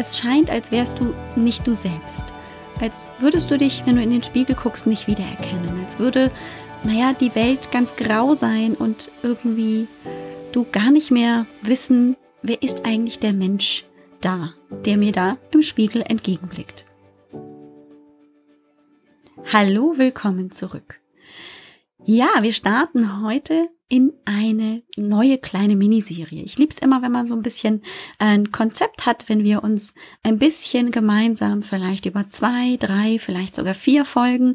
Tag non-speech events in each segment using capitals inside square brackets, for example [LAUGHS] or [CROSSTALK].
es scheint, als wärst du nicht du selbst. Als würdest du dich, wenn du in den Spiegel guckst, nicht wiedererkennen. Als würde, naja, die Welt ganz grau sein und irgendwie du gar nicht mehr wissen, wer ist eigentlich der Mensch da, der mir da im Spiegel entgegenblickt. Hallo, willkommen zurück. Ja, wir starten heute in eine neue kleine Miniserie. Ich lieb's immer, wenn man so ein bisschen ein Konzept hat, wenn wir uns ein bisschen gemeinsam vielleicht über zwei, drei, vielleicht sogar vier Folgen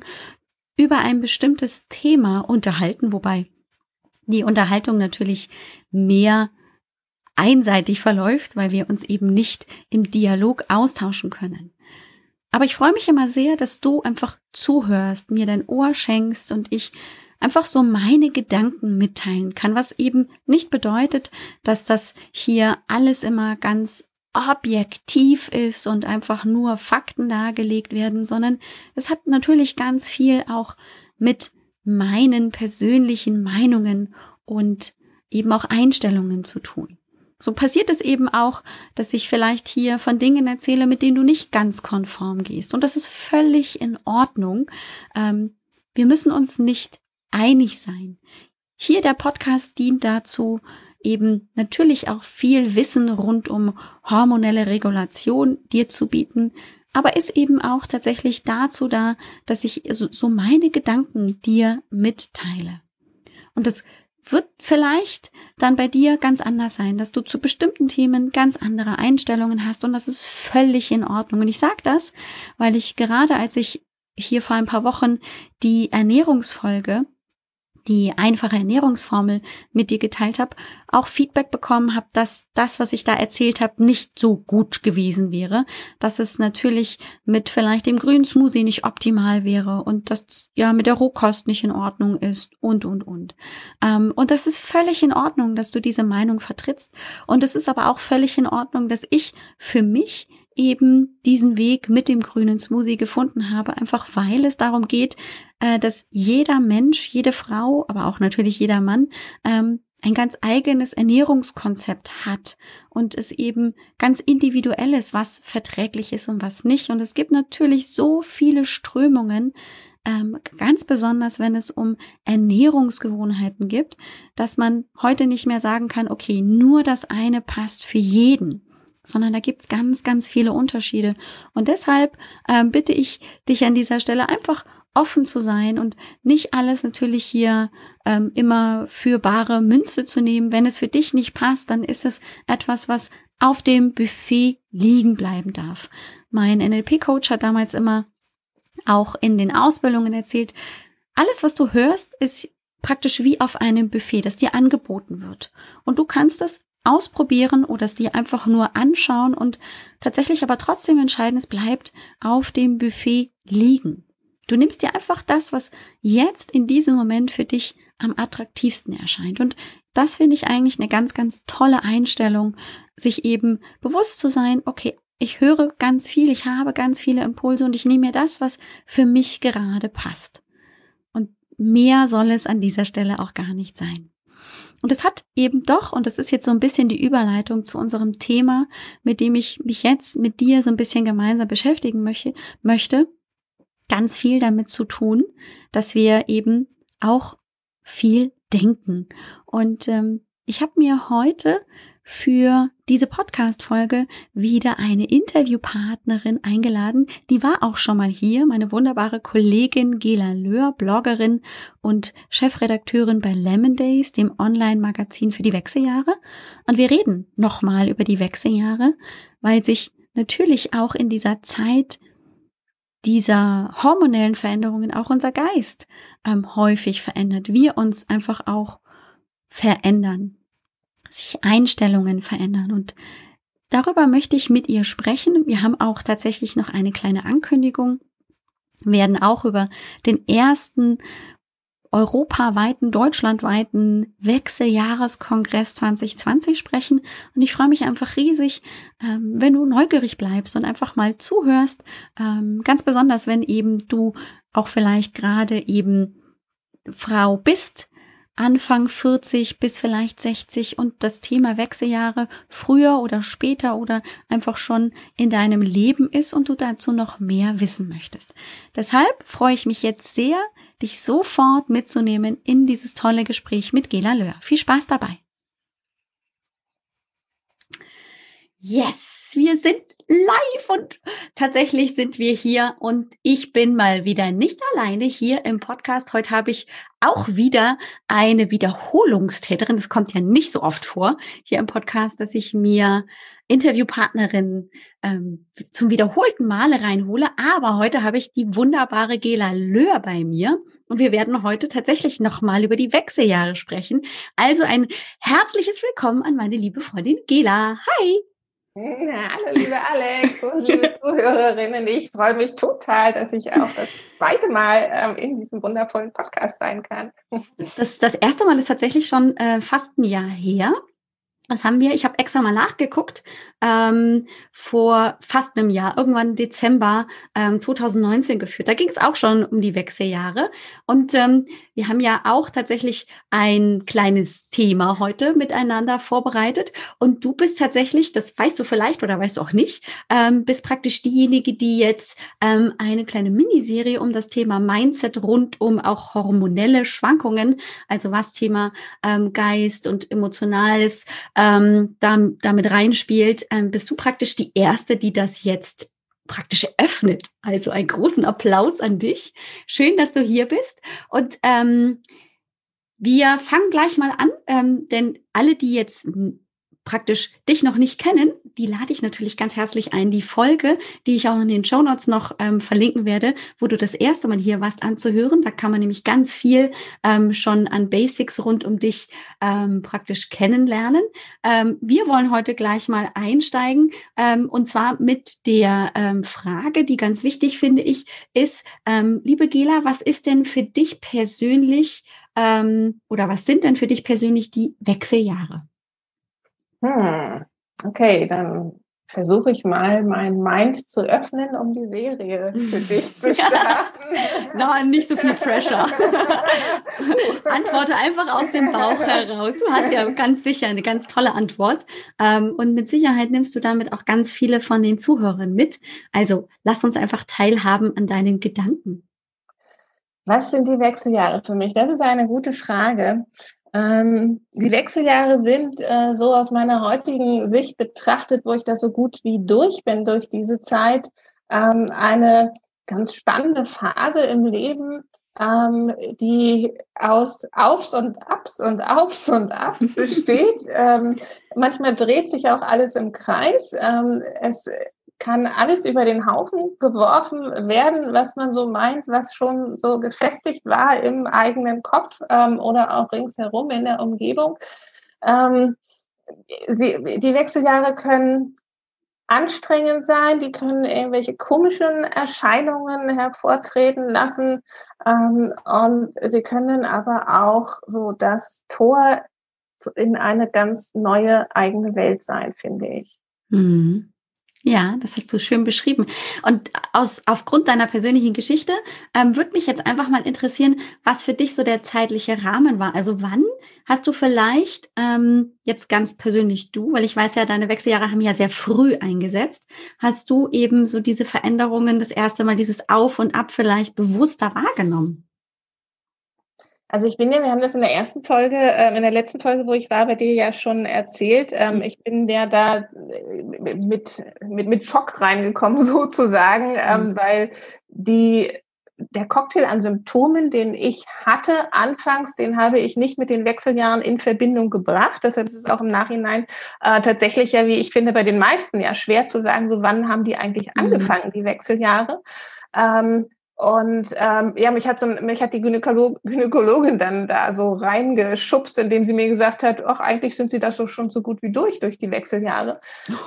über ein bestimmtes Thema unterhalten, wobei die Unterhaltung natürlich mehr einseitig verläuft, weil wir uns eben nicht im Dialog austauschen können. Aber ich freue mich immer sehr, dass du einfach zuhörst, mir dein Ohr schenkst und ich einfach so meine Gedanken mitteilen kann, was eben nicht bedeutet, dass das hier alles immer ganz objektiv ist und einfach nur Fakten dargelegt werden, sondern es hat natürlich ganz viel auch mit meinen persönlichen Meinungen und eben auch Einstellungen zu tun. So passiert es eben auch, dass ich vielleicht hier von Dingen erzähle, mit denen du nicht ganz konform gehst. Und das ist völlig in Ordnung. Ähm, wir müssen uns nicht einig sein. Hier der Podcast dient dazu, eben natürlich auch viel Wissen rund um hormonelle Regulation dir zu bieten, aber ist eben auch tatsächlich dazu da, dass ich so meine Gedanken dir mitteile. Und das wird vielleicht dann bei dir ganz anders sein, dass du zu bestimmten Themen ganz andere Einstellungen hast und das ist völlig in Ordnung. Und ich sage das, weil ich gerade als ich hier vor ein paar Wochen die Ernährungsfolge die einfache Ernährungsformel mit dir geteilt habe, auch Feedback bekommen habe, dass das, was ich da erzählt habe, nicht so gut gewesen wäre, dass es natürlich mit vielleicht dem grünen Smoothie nicht optimal wäre und dass ja mit der Rohkost nicht in Ordnung ist und und und. Ähm, und das ist völlig in Ordnung, dass du diese Meinung vertrittst und es ist aber auch völlig in Ordnung, dass ich für mich eben diesen Weg mit dem grünen Smoothie gefunden habe, einfach weil es darum geht, äh, dass jeder Mensch, jede Frau, aber auch natürlich jeder Mann ähm, ein ganz eigenes Ernährungskonzept hat und es eben ganz individuell ist, was verträglich ist und was nicht. Und es gibt natürlich so viele Strömungen, ähm, ganz besonders wenn es um Ernährungsgewohnheiten gibt, dass man heute nicht mehr sagen kann, okay, nur das eine passt für jeden sondern da gibt's ganz, ganz viele Unterschiede. Und deshalb ähm, bitte ich dich an dieser Stelle einfach offen zu sein und nicht alles natürlich hier ähm, immer für bare Münze zu nehmen. Wenn es für dich nicht passt, dann ist es etwas, was auf dem Buffet liegen bleiben darf. Mein NLP-Coach hat damals immer auch in den Ausbildungen erzählt, alles, was du hörst, ist praktisch wie auf einem Buffet, das dir angeboten wird. Und du kannst es ausprobieren oder es dir einfach nur anschauen und tatsächlich aber trotzdem entscheiden, es bleibt auf dem Buffet liegen. Du nimmst dir einfach das, was jetzt in diesem Moment für dich am attraktivsten erscheint. Und das finde ich eigentlich eine ganz, ganz tolle Einstellung, sich eben bewusst zu sein, okay, ich höre ganz viel, ich habe ganz viele Impulse und ich nehme mir das, was für mich gerade passt. Und mehr soll es an dieser Stelle auch gar nicht sein. Und es hat eben doch, und das ist jetzt so ein bisschen die Überleitung zu unserem Thema, mit dem ich mich jetzt mit dir so ein bisschen gemeinsam beschäftigen möchte, möchte ganz viel damit zu tun, dass wir eben auch viel denken. Und ähm, ich habe mir heute für diese Podcast-Folge wieder eine Interviewpartnerin eingeladen. Die war auch schon mal hier, meine wunderbare Kollegin Gela Löhr, Bloggerin und Chefredakteurin bei Lemon Days, dem Online-Magazin für die Wechseljahre. Und wir reden nochmal über die Wechseljahre, weil sich natürlich auch in dieser Zeit dieser hormonellen Veränderungen auch unser Geist ähm, häufig verändert. Wir uns einfach auch verändern sich Einstellungen verändern. Und darüber möchte ich mit ihr sprechen. Wir haben auch tatsächlich noch eine kleine Ankündigung. Werden auch über den ersten europaweiten, deutschlandweiten Wechseljahreskongress 2020 sprechen. Und ich freue mich einfach riesig, ähm, wenn du neugierig bleibst und einfach mal zuhörst. Ähm, ganz besonders, wenn eben du auch vielleicht gerade eben Frau bist, Anfang 40 bis vielleicht 60 und das Thema Wechseljahre früher oder später oder einfach schon in deinem Leben ist und du dazu noch mehr wissen möchtest. Deshalb freue ich mich jetzt sehr, dich sofort mitzunehmen in dieses tolle Gespräch mit Gela Löhr. Viel Spaß dabei. Yes, wir sind live und tatsächlich sind wir hier und ich bin mal wieder nicht alleine hier im Podcast. Heute habe ich auch wieder eine Wiederholungstäterin. Das kommt ja nicht so oft vor hier im Podcast, dass ich mir Interviewpartnerin ähm, zum wiederholten Male reinhole. Aber heute habe ich die wunderbare Gela Löhr bei mir und wir werden heute tatsächlich nochmal über die Wechseljahre sprechen. Also ein herzliches Willkommen an meine liebe Freundin Gela. Hi! [LAUGHS] Hallo, liebe Alex und liebe [LAUGHS] Zuhörerinnen. Ich freue mich total, dass ich auch das zweite Mal ähm, in diesem wundervollen Podcast sein kann. Das, das erste Mal ist tatsächlich schon äh, fast ein Jahr her. Was haben wir? Ich habe extra mal nachgeguckt. Ähm, vor fast einem Jahr, irgendwann Dezember ähm, 2019 geführt. Da ging es auch schon um die Wechseljahre. Und ähm, wir haben ja auch tatsächlich ein kleines Thema heute miteinander vorbereitet. Und du bist tatsächlich, das weißt du vielleicht oder weißt du auch nicht, ähm, bist praktisch diejenige, die jetzt ähm, eine kleine Miniserie um das Thema Mindset rund um auch hormonelle Schwankungen, also was Thema ähm, Geist und Emotionales ähm, da, damit reinspielt, ähm, bist du praktisch die Erste, die das jetzt praktisch öffnet. Also einen großen Applaus an dich. Schön, dass du hier bist. Und ähm, wir fangen gleich mal an, ähm, denn alle, die jetzt praktisch dich noch nicht kennen, die lade ich natürlich ganz herzlich ein, die Folge, die ich auch in den Show Notes noch ähm, verlinken werde, wo du das erste Mal hier warst, anzuhören. Da kann man nämlich ganz viel ähm, schon an Basics rund um dich ähm, praktisch kennenlernen. Ähm, wir wollen heute gleich mal einsteigen ähm, und zwar mit der ähm, Frage, die ganz wichtig finde ich, ist, liebe Gela, was ist denn für dich persönlich oder was sind denn für dich persönlich die Wechseljahre? Hm, okay, dann versuche ich mal mein Mind zu öffnen, um die Serie für [LAUGHS] dich zu starten. [LAUGHS] Nein, nicht so viel Pressure. [LAUGHS] Antworte einfach aus dem Bauch heraus. Du hast ja ganz sicher eine ganz tolle Antwort. Ähm, und mit Sicherheit nimmst du damit auch ganz viele von den Zuhörern mit. Also lass uns einfach teilhaben an deinen Gedanken. Was sind die Wechseljahre für mich? Das ist eine gute Frage. Ähm, die Wechseljahre sind äh, so aus meiner heutigen Sicht betrachtet, wo ich da so gut wie durch bin durch diese Zeit, ähm, eine ganz spannende Phase im Leben, ähm, die aus Aufs und Abs und Aufs und Abs [LAUGHS] besteht. ähm, manchmal dreht sich auch alles im Kreis. Ähm, es kann alles über den Haufen geworfen werden, was man so meint, was schon so gefestigt war im eigenen Kopf ähm, oder auch ringsherum in der Umgebung. Ähm, sie, die Wechseljahre können anstrengend sein, die können irgendwelche komischen Erscheinungen hervortreten lassen ähm, und sie können aber auch so das Tor in eine ganz neue eigene Welt sein, finde ich. Mhm. Ja, das hast du schön beschrieben. Und aus, aufgrund deiner persönlichen Geschichte ähm, würde mich jetzt einfach mal interessieren, was für dich so der zeitliche Rahmen war. Also wann hast du vielleicht ähm, jetzt ganz persönlich du, weil ich weiß ja, deine Wechseljahre haben ja sehr früh eingesetzt, hast du eben so diese Veränderungen das erste Mal, dieses Auf und Ab vielleicht bewusster wahrgenommen? Also ich bin ja, wir haben das in der ersten Folge, äh, in der letzten Folge, wo ich war, bei dir ja schon erzählt. Ähm, ich bin ja da äh, mit, mit, mit Schock reingekommen [LAUGHS] sozusagen, ähm, mhm. weil die der Cocktail an Symptomen, den ich hatte anfangs, den habe ich nicht mit den Wechseljahren in Verbindung gebracht. Deshalb ist es auch im Nachhinein äh, tatsächlich ja, wie ich finde, bei den meisten ja schwer zu sagen, so wann haben die eigentlich mhm. angefangen, die Wechseljahre. Ähm, und ähm, ja, mich hat so mich hat die Gynäkolog Gynäkologin dann da so reingeschubst, indem sie mir gesagt hat, ach, eigentlich sind sie da so schon so gut wie durch durch die Wechseljahre.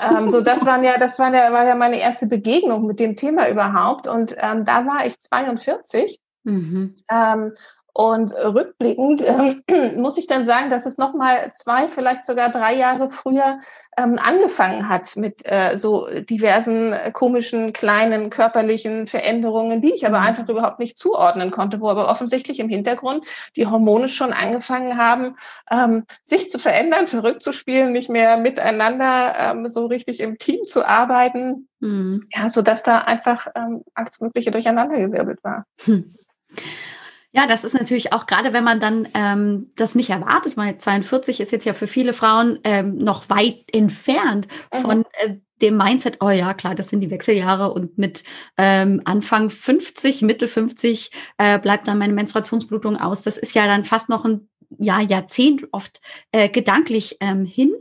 ähm, so, das waren ja, das war ja, war ja meine erste Begegnung mit dem Thema überhaupt. Und ähm, da war ich 42. Mhm. Ähm, und rückblickend ähm, [CLEARS THROAT] muss ich dann sagen, dass es nochmal zwei, vielleicht sogar drei Jahre früher ähm, angefangen hat mit äh, so diversen äh, komischen, kleinen körperlichen Veränderungen, die ich aber mhm. einfach überhaupt nicht zuordnen konnte, wo aber offensichtlich im Hintergrund die Hormone schon angefangen haben, ähm, sich zu verändern, verrückt zu spielen, nicht mehr miteinander ähm, so richtig im Team zu arbeiten. Mhm. Ja, so dass da einfach ähm, alles Mögliche durcheinandergewirbelt war. Hm. [LAUGHS] Ja, das ist natürlich auch gerade, wenn man dann ähm, das nicht erwartet. Meine 42 ist jetzt ja für viele Frauen ähm, noch weit entfernt mhm. von äh, dem Mindset, oh ja, klar, das sind die Wechseljahre und mit ähm, Anfang 50, Mitte 50 äh, bleibt dann meine Menstruationsblutung aus. Das ist ja dann fast noch ein ja, Jahrzehnt oft äh, gedanklich ähm, hin.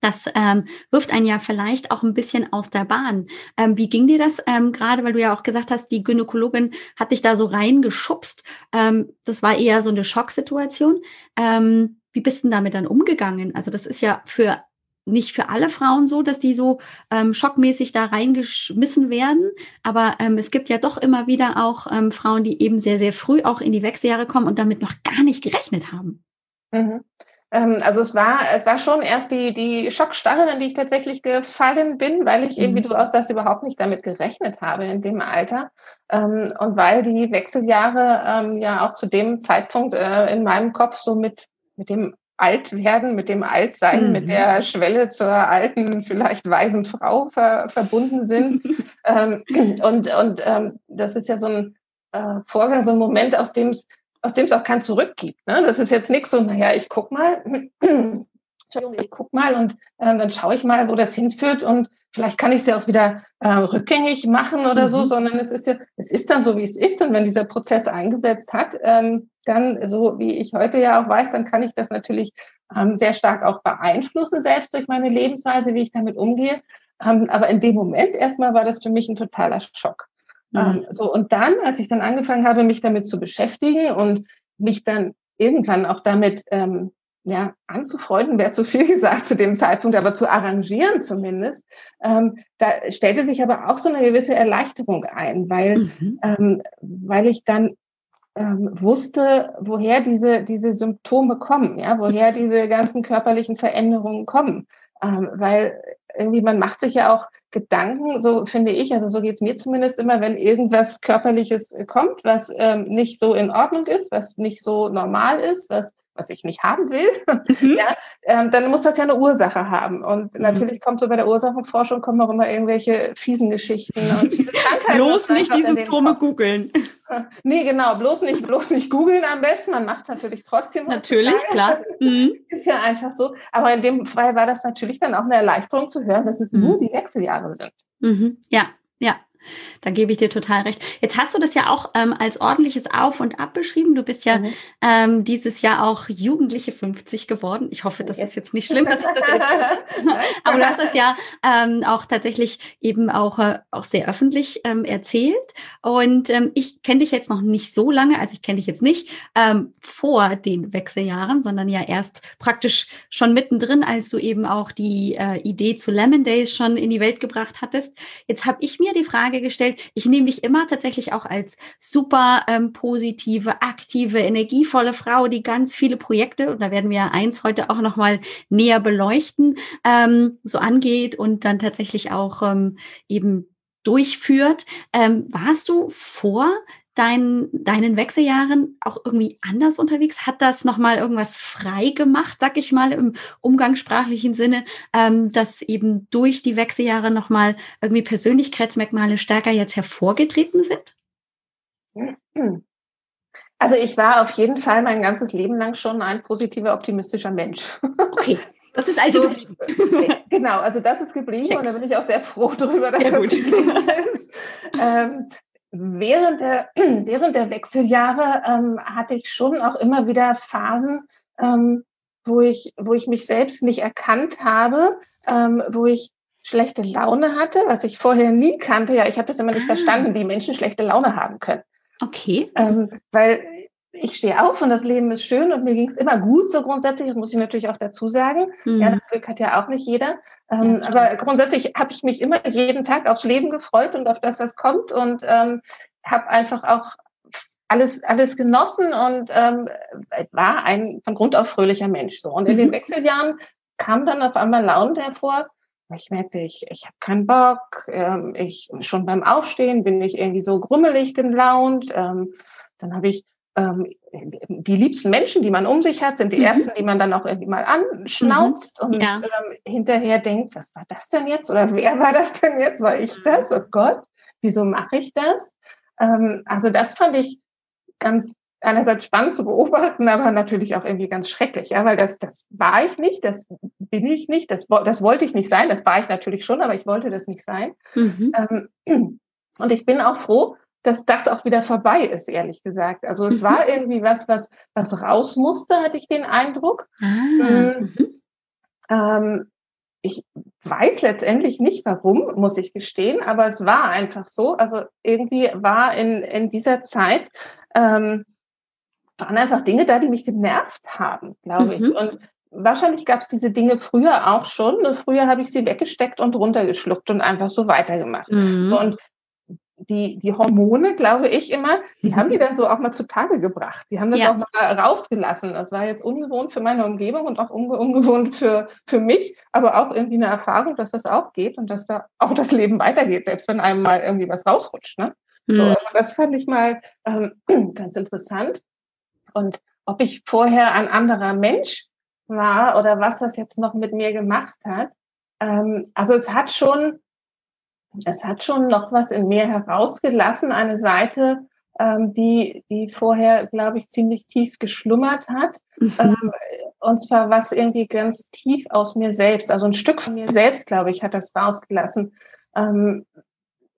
Das ähm, wirft einen ja vielleicht auch ein bisschen aus der Bahn. Ähm, wie ging dir das ähm, gerade, weil du ja auch gesagt hast, die Gynäkologin hat dich da so reingeschubst. Ähm, das war eher so eine Schocksituation. Ähm, wie bist du damit dann umgegangen? Also das ist ja für nicht für alle Frauen so, dass die so ähm, schockmäßig da reingeschmissen werden. Aber ähm, es gibt ja doch immer wieder auch ähm, Frauen, die eben sehr, sehr früh auch in die Wechseljahre kommen und damit noch gar nicht gerechnet haben. Mhm. Ähm, also es war, es war schon erst die, die Schockstarre, in die ich tatsächlich gefallen bin, weil ich eben, wie mhm. du auch sagst, überhaupt nicht damit gerechnet habe in dem Alter. Ähm, und weil die Wechseljahre ähm, ja auch zu dem Zeitpunkt äh, in meinem Kopf so mit, mit dem Altwerden, mit dem Altsein, mhm. mit der Schwelle zur alten, vielleicht weisen Frau ver, verbunden sind. [LAUGHS] und und das ist ja so ein äh, Vorgang, so ein Moment, aus dem es aus dem es auch kein Zurück gibt. Ne? Das ist jetzt nichts so, naja, ich guck mal, [CLEARS THROAT] Entschuldigung, ich guck mal und ähm, dann schaue ich mal, wo das hinführt und vielleicht kann ich es ja auch wieder äh, rückgängig machen oder mhm. so, sondern es ist ja, es ist dann so, wie es ist und wenn dieser Prozess eingesetzt hat, ähm, dann, so wie ich heute ja auch weiß, dann kann ich das natürlich ähm, sehr stark auch beeinflussen, selbst durch meine Lebensweise, wie ich damit umgehe. Ähm, aber in dem Moment erstmal war das für mich ein totaler Schock. Mhm. Ähm, so, und dann, als ich dann angefangen habe, mich damit zu beschäftigen und mich dann irgendwann auch damit ähm, ja, anzufreunden, wäre zu viel [LAUGHS] gesagt zu dem Zeitpunkt, aber zu arrangieren zumindest, ähm, da stellte sich aber auch so eine gewisse Erleichterung ein, weil, mhm. ähm, weil ich dann ähm, wusste, woher diese, diese Symptome kommen, ja, woher diese ganzen körperlichen Veränderungen kommen. Ähm, weil irgendwie man macht sich ja auch Gedanken, so finde ich, also so geht's mir zumindest immer, wenn irgendwas Körperliches kommt, was ähm, nicht so in Ordnung ist, was nicht so normal ist, was was ich nicht haben will, mhm. ja, ähm, dann muss das ja eine Ursache haben. Und mhm. natürlich kommt so bei der Ursachenforschung kommen auch immer irgendwelche fiesen Geschichten und [LAUGHS] fiese Krankheiten. bloß nicht die Symptome googeln. [LAUGHS] Nee, genau, bloß nicht, bloß nicht googeln am besten. Man macht es natürlich trotzdem. Natürlich, klar. [LAUGHS] Mhm. Ist ja einfach so. Aber in dem Fall war das natürlich dann auch eine Erleichterung zu hören, dass es mhm. nur die Wechseljahre sind. Mhm. Ja, ja, da gebe ich dir total recht. Jetzt hast du das ja auch ähm, als ordentliches Auf und Ab beschrieben. Du bist ja mhm. ähm, dieses Jahr auch Jugendliche 50 geworden. Ich hoffe, das ist jetzt nicht schlimm, dass ich das jetzt, [LAUGHS] [LAUGHS] aber du hast es ja ähm, auch tatsächlich eben auch, äh, auch sehr öffentlich ähm, erzählt. Und ähm, ich kenne dich jetzt noch nicht so lange, also ich kenne dich jetzt nicht ähm, vor den Wechseljahren, sondern ja erst praktisch schon mittendrin, als du eben auch die äh, Idee zu Lemon Days schon in die Welt gebracht hattest. Jetzt habe ich mir die Frage Frage gestellt. Ich nehme dich immer tatsächlich auch als super ähm, positive, aktive, energievolle Frau, die ganz viele Projekte, und da werden wir eins heute auch nochmal näher beleuchten, ähm, so angeht und dann tatsächlich auch ähm, eben durchführt. Ähm, warst du vor dein, deinen Wechseljahren auch irgendwie anders unterwegs? Hat das nochmal irgendwas frei gemacht, sag ich mal, im umgangssprachlichen Sinne, ähm, dass eben durch die Wechseljahre nochmal irgendwie Persönlichkeitsmerkmale stärker jetzt hervorgetreten sind? Also ich war auf jeden Fall mein ganzes Leben lang schon ein positiver, optimistischer Mensch. Okay. [LAUGHS] Das ist also so, geblieben. [LAUGHS] Genau, also das ist geblieben Check. und da bin ich auch sehr froh darüber, dass ja, das geblieben ist. Ähm, während der, [CLEARS THROAT] während der Wechseljahre ähm, hatte ich schon auch immer wieder Phasen, ähm, wo, ich, wo ich mich selbst nicht erkannt habe, ähm, wo ich schlechte Laune hatte, was ich vorher nie kannte. Ja, ich habe das immer nicht ah. verstanden, wie Menschen schlechte Laune haben können. Okay. Ähm, weil ich stehe auf und das Leben ist schön und mir ging es immer gut, so grundsätzlich. Das muss ich natürlich auch dazu sagen. Mhm. Ja, das Glück hat ja auch nicht jeder. Ähm, ja, aber grundsätzlich habe ich mich immer jeden Tag aufs Leben gefreut und auf das, was kommt und ähm, habe einfach auch alles, alles genossen und ähm, war ein von Grund auf fröhlicher Mensch. So. Und in mhm. den Wechseljahren kam dann auf einmal Laune hervor. Ich merkte, ich, ich habe keinen Bock. Ähm, ich schon beim Aufstehen bin ich irgendwie so grummelig gelaunt. Ähm, dann habe ich ähm, die liebsten Menschen, die man um sich hat, sind die mhm. ersten, die man dann auch irgendwie mal anschnauzt mhm. und ja. ähm, hinterher denkt, was war das denn jetzt? Oder wer war das denn jetzt? War ich das? Oh Gott, wieso mache ich das? Ähm, also das fand ich ganz einerseits spannend zu beobachten, aber natürlich auch irgendwie ganz schrecklich, ja, weil das, das war ich nicht, das bin ich nicht, das, das wollte ich nicht sein, das war ich natürlich schon, aber ich wollte das nicht sein. Mhm. Ähm, und ich bin auch froh, dass das auch wieder vorbei ist, ehrlich gesagt. Also es mhm. war irgendwie was, was, was raus musste, hatte ich den Eindruck. Ah, ähm, mhm. ähm, ich weiß letztendlich nicht warum, muss ich gestehen, aber es war einfach so. Also irgendwie war in, in dieser Zeit, ähm, waren einfach Dinge da, die mich genervt haben, glaube ich. Mhm. Und wahrscheinlich gab es diese Dinge früher auch schon. Früher habe ich sie weggesteckt und runtergeschluckt und einfach so weitergemacht. Mhm. So, und die, die Hormone, glaube ich immer, die haben die dann so auch mal zutage gebracht. Die haben das ja. auch mal rausgelassen. Das war jetzt ungewohnt für meine Umgebung und auch unge ungewohnt für, für mich, aber auch irgendwie eine Erfahrung, dass das auch geht und dass da auch das Leben weitergeht, selbst wenn einem mal irgendwie was rausrutscht. Ne? Mhm. So, also das fand ich mal ähm, [CLEARS THROAT] ganz interessant. Und ob ich vorher ein anderer Mensch war oder was das jetzt noch mit mir gemacht hat, ähm, also es hat schon es hat schon noch was in mir herausgelassen, eine Seite, ähm, die, die vorher, glaube ich, ziemlich tief geschlummert hat. Mhm. Ähm, und zwar was irgendwie ganz tief aus mir selbst, also ein Stück von mir selbst, glaube ich, hat das rausgelassen. Ähm,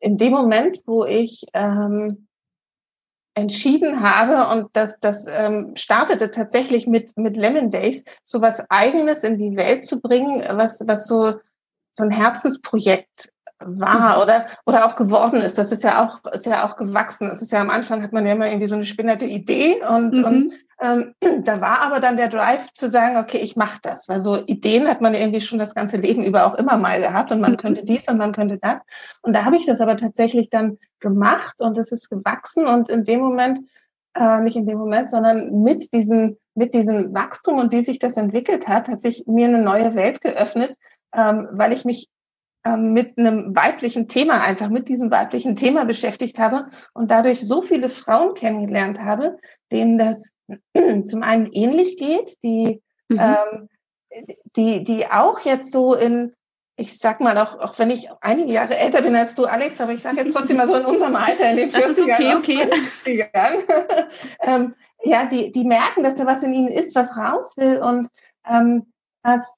in dem Moment, wo ich ähm, entschieden habe und das, das ähm, startete tatsächlich mit, mit Lemon Days, so was Eigenes in die Welt zu bringen, was, was so, so ein Herzensprojekt war mhm. oder, oder auch geworden ist. Das ist ja auch, ist ja auch gewachsen. Es ist ja am Anfang hat man ja immer irgendwie so eine spinnerte Idee und, mhm. und ähm, [CLEARS THROAT] da war aber dann der Drive zu sagen, okay, ich mache das. Weil so Ideen hat man irgendwie schon das ganze Leben über auch immer mal gehabt und man mhm. könnte dies und man könnte das. Und da habe ich das aber tatsächlich dann gemacht und es ist gewachsen und in dem Moment, äh, nicht in dem Moment, sondern mit diesem, mit diesem Wachstum und wie sich das entwickelt hat, hat sich mir eine neue Welt geöffnet, ähm, weil ich mich mit einem weiblichen Thema, einfach mit diesem weiblichen Thema beschäftigt habe und dadurch so viele Frauen kennengelernt habe, denen das [CLEARS THROAT] zum einen ähnlich geht, die, mhm. ähm, die, die auch jetzt so in, ich sag mal, auch, auch wenn ich einige Jahre älter bin als du, Alex, aber ich sage jetzt trotzdem mal so in unserem Alter, in den 40ern, okay, okay. [LAUGHS] [LAUGHS] ähm, ja, die, die merken, dass da was in ihnen ist, was raus will und ähm, was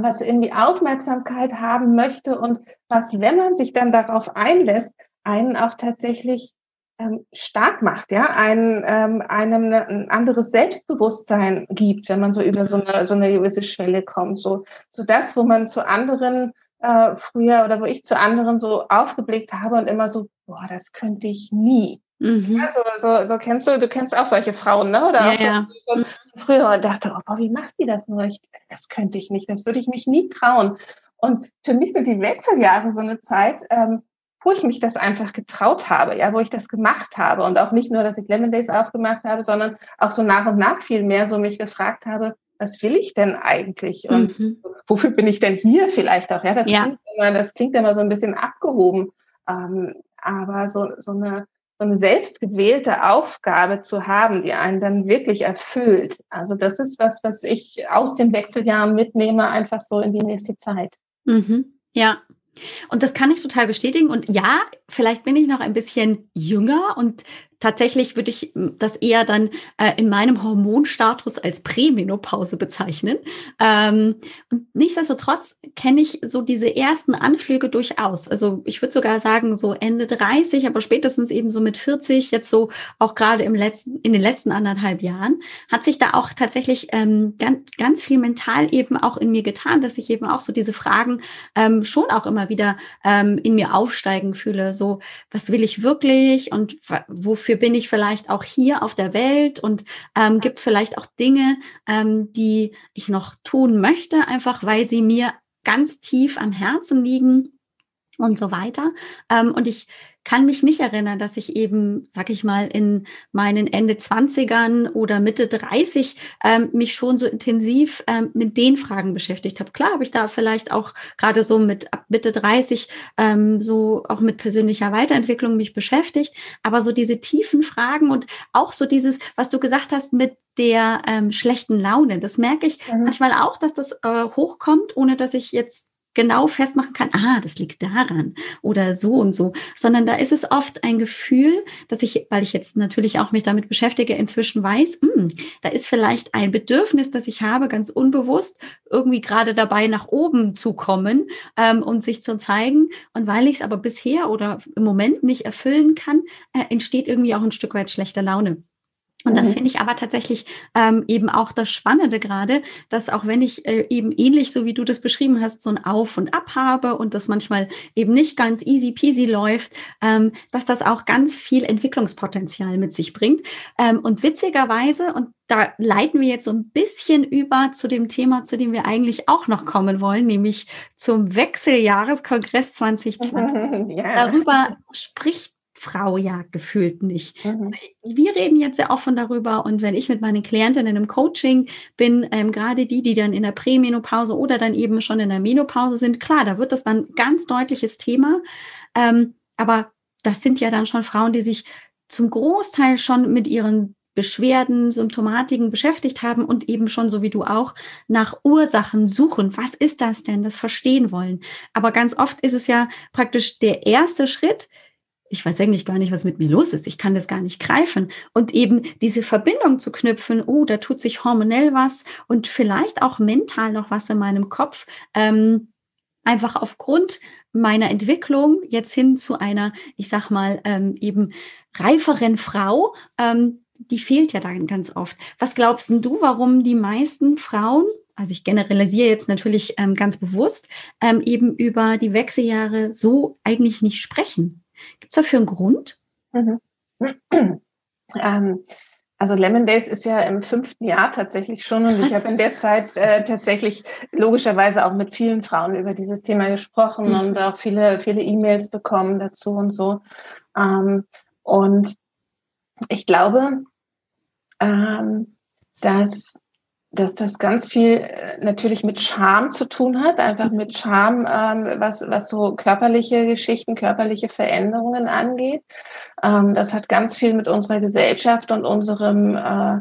was irgendwie Aufmerksamkeit haben möchte und was, wenn man sich dann darauf einlässt, einen auch tatsächlich ähm, stark macht, ja, ein, ähm, einem ein anderes Selbstbewusstsein gibt, wenn man so über so eine, so eine gewisse Schwelle kommt. So, so das, wo man zu anderen äh, früher oder wo ich zu anderen so aufgeblickt habe und immer so, boah, das könnte ich nie. Mhm. Ja, so, so, so, kennst du, du kennst auch solche Frauen, ne? Oder ja, so, ja. Früher und dachte, oh, boah, wie macht die das nur? Ich, das könnte ich nicht, das würde ich mich nie trauen. Und für mich sind die Wechseljahre so eine Zeit, ähm, wo ich mich das einfach getraut habe, ja, wo ich das gemacht habe und auch nicht nur, dass ich Lemon Days aufgemacht habe, sondern auch so nach und nach viel mehr so mich gefragt habe, was will ich denn eigentlich und mhm. wofür bin ich denn hier vielleicht auch, ja, das, ja. Klingt, immer, das klingt immer so ein bisschen abgehoben, ähm, aber so, so eine so eine selbstgewählte Aufgabe zu haben, die einen dann wirklich erfüllt. Also das ist was, was ich aus den Wechseljahren mitnehme, einfach so in die nächste Zeit. Mhm. Ja. Und das kann ich total bestätigen. Und ja, vielleicht bin ich noch ein bisschen jünger und tatsächlich würde ich das eher dann äh, in meinem Hormonstatus als Prämenopause bezeichnen. Ähm, nichtsdestotrotz kenne ich so diese ersten Anflüge durchaus. Also ich würde sogar sagen, so Ende 30, aber spätestens eben so mit 40, jetzt so auch gerade im letzten, in den letzten anderthalb Jahren, hat sich da auch tatsächlich ähm, ganz, ganz viel mental eben auch in mir getan, dass ich eben auch so diese Fragen ähm, schon auch immer wieder ähm, in mir aufsteigen fühle. So, was will ich wirklich und wofür bin ich vielleicht auch hier auf der Welt und ähm, gibt es vielleicht auch Dinge, ähm, die ich noch tun möchte, einfach weil sie mir ganz tief am Herzen liegen und so weiter. Ähm, und ich kann mich nicht erinnern, dass ich eben, sag ich mal, in meinen Ende 20ern oder Mitte 30 ähm, mich schon so intensiv ähm, mit den Fragen beschäftigt habe. Klar habe ich da vielleicht auch gerade so mit ab Mitte 30 ähm, so auch mit persönlicher Weiterentwicklung mich beschäftigt, aber so diese tiefen Fragen und auch so dieses, was du gesagt hast mit der ähm, schlechten Laune, das merke ich mhm. manchmal auch, dass das äh, hochkommt, ohne dass ich jetzt genau festmachen kann, ah, das liegt daran oder so und so, sondern da ist es oft ein Gefühl, dass ich, weil ich jetzt natürlich auch mich damit beschäftige, inzwischen weiß, mh, hm, da ist vielleicht ein Bedürfnis, das ich habe, ganz unbewusst, irgendwie gerade dabei nach oben zu kommen ähm, und sich zu zeigen. Und weil ich es aber bisher oder im Moment nicht erfüllen kann, äh, entsteht irgendwie auch ein Stück weit schlechte Laune. Und das mhm. finde ich aber tatsächlich ähm, eben auch das Spannende gerade, dass auch wenn ich äh, eben ähnlich so wie du das beschrieben hast, so ein Auf und Ab habe und das manchmal eben nicht ganz easy peasy läuft, ähm, dass das auch ganz viel Entwicklungspotenzial mit sich bringt. Ähm, und witzigerweise, und da leiten wir jetzt so ein bisschen über zu dem Thema, zu dem wir eigentlich auch noch kommen wollen, nämlich zum Wechseljahreskongress [LAUGHS] 2020. Ja. Darüber spricht Frau ja gefühlt nicht. Mhm. Wir reden jetzt sehr offen darüber und wenn ich mit meinen Klientinnen im Coaching bin, ähm, gerade die, die dann in der Prämenopause oder dann eben schon in der Menopause sind, klar, da wird das dann ganz deutliches Thema. Ähm, aber das sind ja dann schon Frauen, die sich zum Großteil schon mit ihren Beschwerden, Symptomatiken beschäftigt haben und eben schon, so wie du auch, nach Ursachen suchen. Was ist das denn? Das verstehen wollen. Aber ganz oft ist es ja praktisch der erste Schritt, ich weiß eigentlich gar nicht, was mit mir los ist. Ich kann das gar nicht greifen. Und eben diese Verbindung zu knüpfen, oh, da tut sich hormonell was und vielleicht auch mental noch was in meinem Kopf. Ähm, einfach aufgrund meiner Entwicklung jetzt hin zu einer, ich sag mal, ähm, eben reiferen Frau, ähm, die fehlt ja dann ganz oft. Was glaubst du, warum die meisten Frauen, also ich generalisiere jetzt natürlich ähm, ganz bewusst, ähm, eben über die Wechseljahre so eigentlich nicht sprechen? Gibt es dafür einen Grund? Mhm. Ähm, also Lemon Days ist ja im fünften Jahr tatsächlich schon und ich habe in der Zeit äh, tatsächlich logischerweise auch mit vielen Frauen über dieses Thema gesprochen mhm. und auch viele, viele E-Mails bekommen dazu und so. Ähm, und ich glaube, ähm, dass dass das ganz viel äh, natürlich mit Scham zu tun hat, einfach mit Scham, ähm, was, was so körperliche Geschichten, körperliche Veränderungen angeht. Ähm, das hat ganz viel mit unserer Gesellschaft und unserem äh,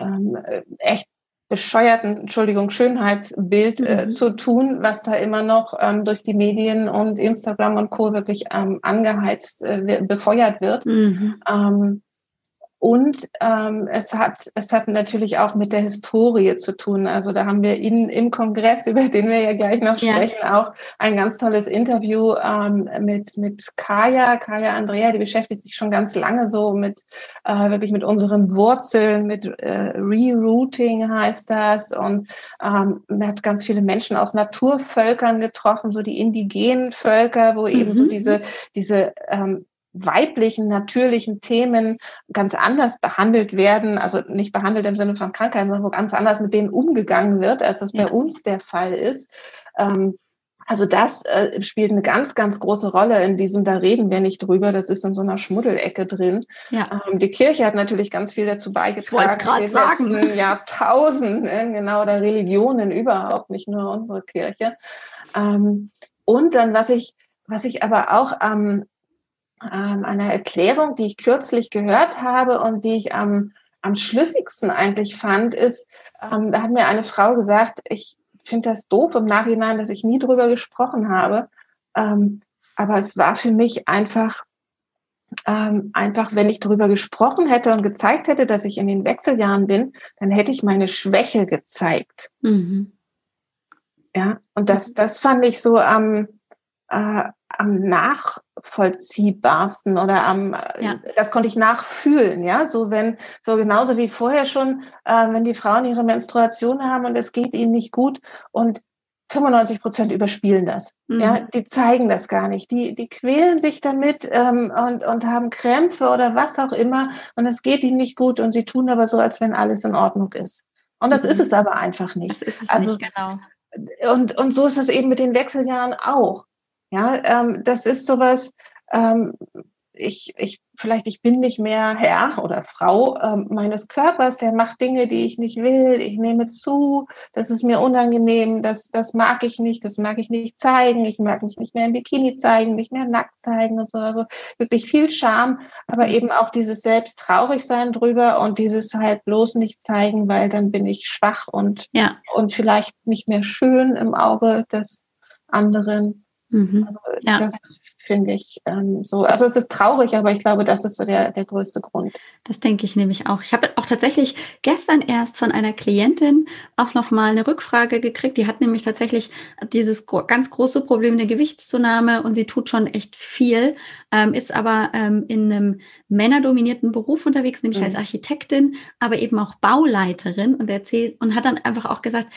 ähm, echt bescheuerten, Entschuldigung, Schönheitsbild äh, mhm. zu tun, was da immer noch ähm, durch die Medien und Instagram und Co. wirklich ähm, angeheizt, äh, befeuert wird. Mhm. Ähm, und ähm, es, hat, es hat natürlich auch mit der Historie zu tun. Also da haben wir in, im Kongress, [LAUGHS] über den wir ja gleich noch sprechen, ja. auch ein ganz tolles Interview ähm, mit, mit Kaya, Kaya Andrea, die beschäftigt sich schon ganz lange so mit äh, wirklich mit unseren Wurzeln, mit äh, Rerouting heißt das. Und ähm, man hat ganz viele Menschen aus Naturvölkern getroffen, so die indigenen Völker, wo mhm. eben so mhm. diese, diese ähm, weiblichen, natürlichen Themen ganz anders behandelt werden, also nicht behandelt im Sinne von Krankheiten, sondern wo ganz anders mit denen umgegangen wird, als das ja. bei uns der Fall ist. Ähm, also das äh, spielt eine ganz, ganz große Rolle in diesem, da reden wir nicht drüber, das ist in so einer Schmuddelecke drin. Ja. Ähm, die Kirche hat natürlich ganz viel dazu beigetragen. Gerade sagen. Jahrtausenden, genau, oder Religionen überhaupt, nicht nur unsere Kirche. Ähm, und dann, was ich, was ich aber auch am ähm, einer Erklärung, die ich kürzlich gehört habe und die ich am, am schlüssigsten eigentlich fand, ist, ähm, da hat mir eine Frau gesagt, ich finde das doof im Nachhinein, dass ich nie drüber gesprochen habe. Ähm, aber es war für mich einfach ähm, einfach, wenn ich darüber gesprochen hätte und gezeigt hätte, dass ich in den Wechseljahren bin, dann hätte ich meine Schwäche gezeigt. Mhm. Ja, und das, das fand ich so am, äh, am nachvollziehbarsten oder am, äh, ja. das konnte ich nachfühlen, ja, so wenn, so genauso wie vorher schon, äh, wenn die Frauen ihre Menstruation haben und es geht ihnen nicht gut und 95 Prozent überspielen das. Mhm. Ja, die zeigen das gar nicht. Die, die quälen sich damit ähm, und, und haben Krämpfe oder was auch immer und es geht ihnen nicht gut und sie tun aber so, als wenn alles in Ordnung ist. Und das mhm. ist es aber einfach nicht. Das ist es also, nicht, genau. Und, und so ist es eben mit den Wechseljahren auch. Ja, ähm, das ist sowas, ähm, ich, ich, vielleicht ich bin nicht mehr Herr oder Frau ähm, meines Körpers, der macht Dinge, die ich nicht will, ich nehme zu, das ist mir unangenehm, das, das mag ich nicht, das mag ich nicht zeigen, ich mag mich nicht mehr im Bikini zeigen, nicht mehr nackt zeigen und so, also wirklich viel Scham, aber mhm. eben auch dieses selbst traurig sein drüber und dieses halt bloß nicht zeigen, weil dann bin ich schwach und, ja. und vielleicht nicht mehr schön im Auge des anderen. Mhm. Also ja. das finde ich ähm, so. Also es ist traurig, aber ich glaube, das ist so der, der größte Grund. Das denke ich nämlich auch. Ich habe auch tatsächlich gestern erst von einer Klientin auch nochmal eine Rückfrage gekriegt. Die hat nämlich tatsächlich dieses ganz große Problem der Gewichtszunahme und sie tut schon echt viel, ähm, ist aber ähm, in einem männerdominierten Beruf unterwegs, nämlich mhm. als Architektin, aber eben auch Bauleiterin und erzählt und hat dann einfach auch gesagt,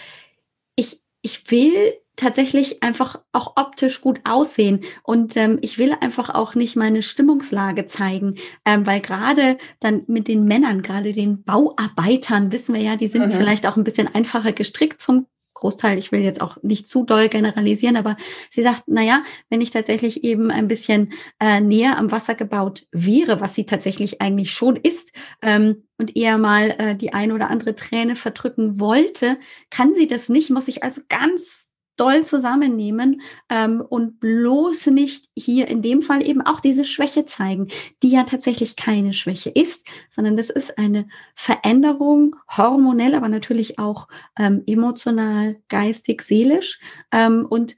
ich, ich will tatsächlich einfach auch optisch gut aussehen. Und ähm, ich will einfach auch nicht meine Stimmungslage zeigen, ähm, weil gerade dann mit den Männern, gerade den Bauarbeitern, wissen wir ja, die sind mhm. vielleicht auch ein bisschen einfacher gestrickt zum Großteil, ich will jetzt auch nicht zu doll generalisieren, aber sie sagt, naja, wenn ich tatsächlich eben ein bisschen äh, näher am Wasser gebaut wäre, was sie tatsächlich eigentlich schon ist, ähm, und eher mal äh, die ein oder andere Träne verdrücken wollte, kann sie das nicht, muss ich also ganz doll zusammennehmen ähm, und bloß nicht hier in dem Fall eben auch diese Schwäche zeigen, die ja tatsächlich keine Schwäche ist, sondern das ist eine Veränderung, hormonell, aber natürlich auch ähm, emotional, geistig, seelisch. Ähm, und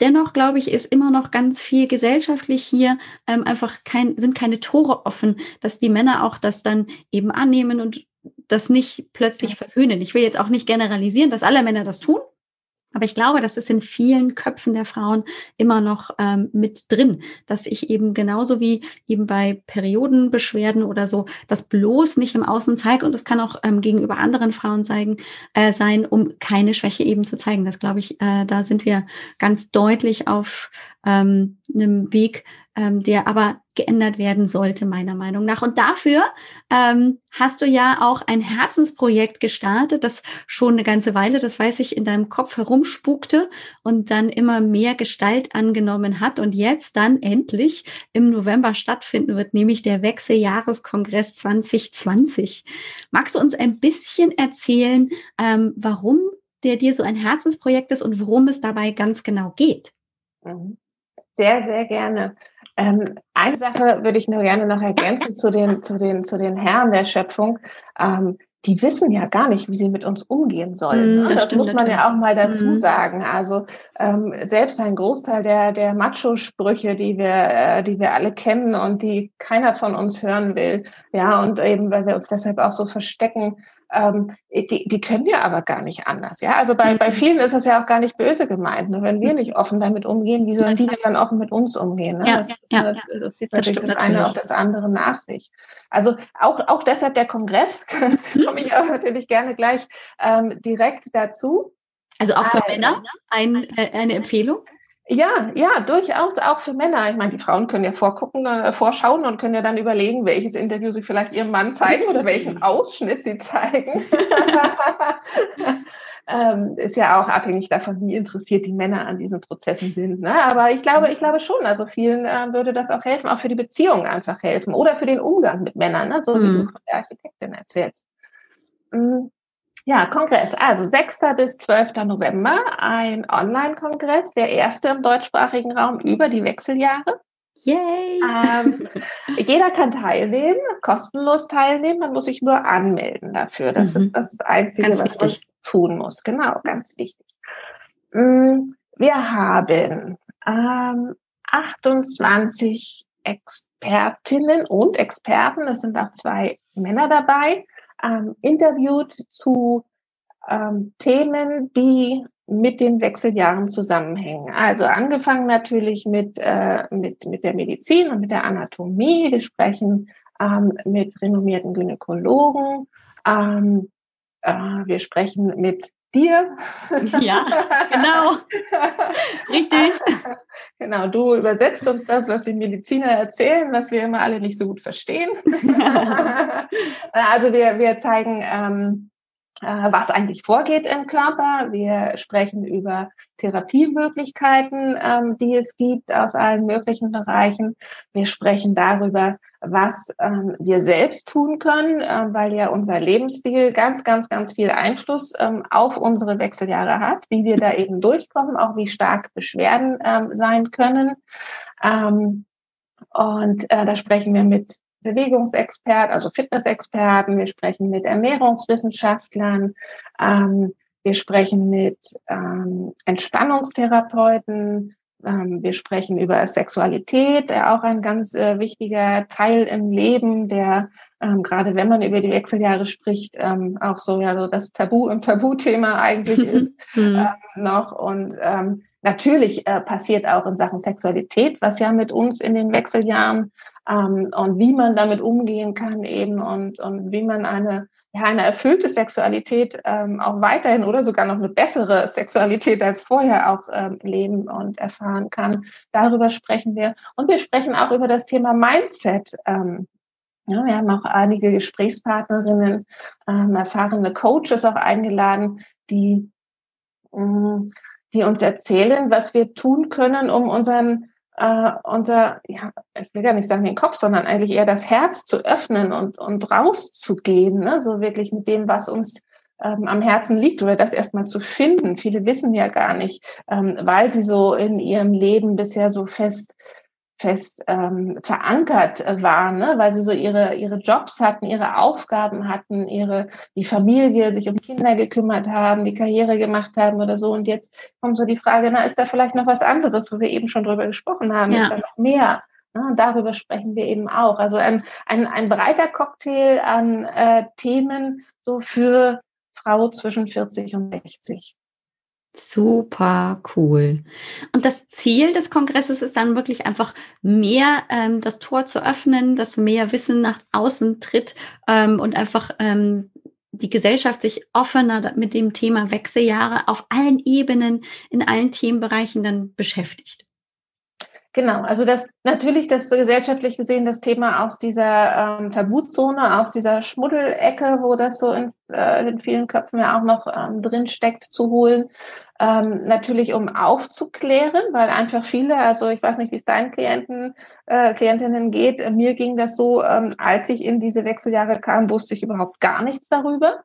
Dennoch glaube ich, ist immer noch ganz viel gesellschaftlich hier ähm, einfach kein, sind keine Tore offen, dass die Männer auch das dann eben annehmen und das nicht plötzlich verhöhnen. Ich will jetzt auch nicht generalisieren, dass alle Männer das tun. Aber ich glaube, das ist in vielen Köpfen der Frauen immer noch ähm, mit drin, dass ich eben genauso wie eben bei Periodenbeschwerden oder so, das bloß nicht im Außen zeige und das kann auch ähm, gegenüber anderen Frauen zeigen, äh, sein, um keine Schwäche eben zu zeigen. Das glaube ich, äh, da sind wir ganz deutlich auf ähm, einem Weg, ähm, der aber geändert werden sollte, meiner Meinung nach. Und dafür ähm, hast du ja auch ein Herzensprojekt gestartet, das schon eine ganze Weile, das weiß ich, in deinem Kopf herumspukte und dann immer mehr Gestalt angenommen hat und jetzt dann endlich im November stattfinden wird, nämlich der Wechseljahreskongress 2020. Magst du uns ein bisschen erzählen, ähm, warum der dir so ein Herzensprojekt ist und worum es dabei ganz genau geht? Mhm. Sehr, sehr gerne. Ähm, eine Sache würde ich nur gerne noch ergänzen zu den, zu den, zu den Herren der Schöpfung. Ähm, die wissen ja gar nicht, wie sie mit uns umgehen sollen. Mm, das, das muss man natürlich. ja auch mal dazu mm. sagen. Also ähm, selbst ein Großteil der, der Macho-Sprüche, die wir, äh, die wir alle kennen und die keiner von uns hören will, ja, und eben, weil wir uns deshalb auch so verstecken, ähm, die, die können ja aber gar nicht anders. Ja, also bei, bei mhm. vielen ist das ja auch gar nicht böse gemeint. Ne? Wenn wir nicht offen damit umgehen, wie sollen die denn dann offen mit uns umgehen? Ne? Ja, das, ja, das, das zieht natürlich das, das eine auf das andere nach sich. Also auch, auch deshalb der Kongress, [LAUGHS] mhm. komme ich auch natürlich gerne gleich ähm, direkt dazu. Also auch für also, Männer ein, äh, eine Empfehlung? Ja, ja, durchaus auch für Männer. Ich meine, die Frauen können ja vorgucken, äh, vorschauen und können ja dann überlegen, welches Interview sie vielleicht ihrem Mann zeigen oder welchen [LAUGHS] Ausschnitt sie zeigen. [LAUGHS] ähm, ist ja auch abhängig davon, wie interessiert die Männer an diesen Prozessen sind. Ne? Aber ich glaube, ich glaube schon, also vielen äh, würde das auch helfen, auch für die Beziehung einfach helfen oder für den Umgang mit Männern, ne? so wie mhm. du von der Architektin erzählst. Mhm. Ja, Kongress. Also 6. bis 12. November ein Online-Kongress, der erste im deutschsprachigen Raum über die Wechseljahre. Yay! Ähm, [LAUGHS] jeder kann teilnehmen, kostenlos teilnehmen, man muss sich nur anmelden dafür. Das mhm. ist das Einzige, ganz was wichtig. man tun muss. Genau, ganz wichtig. Mm, wir haben ähm, 28 Expertinnen und Experten, es sind auch zwei Männer dabei, ähm, interviewt zu ähm, Themen, die mit den Wechseljahren zusammenhängen. Also angefangen natürlich mit, äh, mit, mit der Medizin und mit der Anatomie. Wir sprechen ähm, mit renommierten Gynäkologen. Ähm, äh, wir sprechen mit dir. Ja, genau. [LAUGHS] Richtig. Genau, du übersetzt uns das, was die Mediziner erzählen, was wir immer alle nicht so gut verstehen. [LAUGHS] also wir, wir zeigen ähm, äh, was eigentlich vorgeht im Körper. Wir sprechen über Therapiemöglichkeiten, ähm, die es gibt aus allen möglichen Bereichen. Wir sprechen darüber, was ähm, wir selbst tun können, äh, weil ja unser Lebensstil ganz, ganz, ganz viel Einfluss ähm, auf unsere Wechseljahre hat, wie wir da eben durchkommen, auch wie stark Beschwerden ähm, sein können. Ähm, und äh, da sprechen wir mit Bewegungsexperten, also Fitnessexperten, wir sprechen mit Ernährungswissenschaftlern, ähm, wir sprechen mit ähm, Entspannungstherapeuten, wir sprechen über Sexualität, auch ein ganz äh, wichtiger Teil im Leben, der ähm, gerade wenn man über die Wechseljahre spricht, ähm, auch so ja so das Tabu im Tabuthema eigentlich [LAUGHS] ist mhm. ähm, noch und ähm, Natürlich äh, passiert auch in Sachen Sexualität, was ja mit uns in den Wechseljahren ähm, und wie man damit umgehen kann eben und, und wie man eine, ja, eine erfüllte Sexualität ähm, auch weiterhin oder sogar noch eine bessere Sexualität als vorher auch ähm, leben und erfahren kann. Darüber sprechen wir. Und wir sprechen auch über das Thema Mindset. Ähm, ja, wir haben auch einige Gesprächspartnerinnen, ähm, erfahrene Coaches auch eingeladen, die mh, mm, die uns erzählen, was wir tun können, um unseren äh, unser, ja, ich will gar nicht sagen den Kopf, sondern eigentlich eher das Herz zu öffnen und, und rauszugehen, ne? so wirklich mit dem, was uns ähm, am Herzen liegt oder das erstmal zu finden. Viele wissen ja gar nicht, ähm, weil sie so in ihrem Leben bisher so fest fest ähm, verankert äh, waren, ne? weil sie so ihre, ihre Jobs hatten, ihre Aufgaben hatten, ihre, die Familie, sich um Kinder gekümmert haben, die Karriere gemacht haben oder so. Und jetzt kommt so die Frage, na, ist da vielleicht noch was anderes, wo wir eben schon drüber gesprochen haben? Ja. Ist da noch mehr? Ne? Darüber sprechen wir eben auch. Also ein, ein, ein breiter Cocktail an äh, Themen so für Frau zwischen 40 und 60. Super cool. Und das Ziel des Kongresses ist dann wirklich einfach mehr ähm, das Tor zu öffnen, dass mehr Wissen nach außen tritt ähm, und einfach ähm, die Gesellschaft sich offener mit dem Thema Wechseljahre auf allen Ebenen, in allen Themenbereichen dann beschäftigt. Genau, also das natürlich das gesellschaftlich gesehen das Thema aus dieser ähm, Tabuzone, aus dieser Schmuddelecke, wo das so in, äh, in vielen Köpfen ja auch noch ähm, drin steckt, zu holen. Ähm, natürlich um aufzuklären, weil einfach viele, also ich weiß nicht, wie es deinen Klienten, äh, Klientinnen geht, mir ging das so, ähm, als ich in diese Wechseljahre kam, wusste ich überhaupt gar nichts darüber.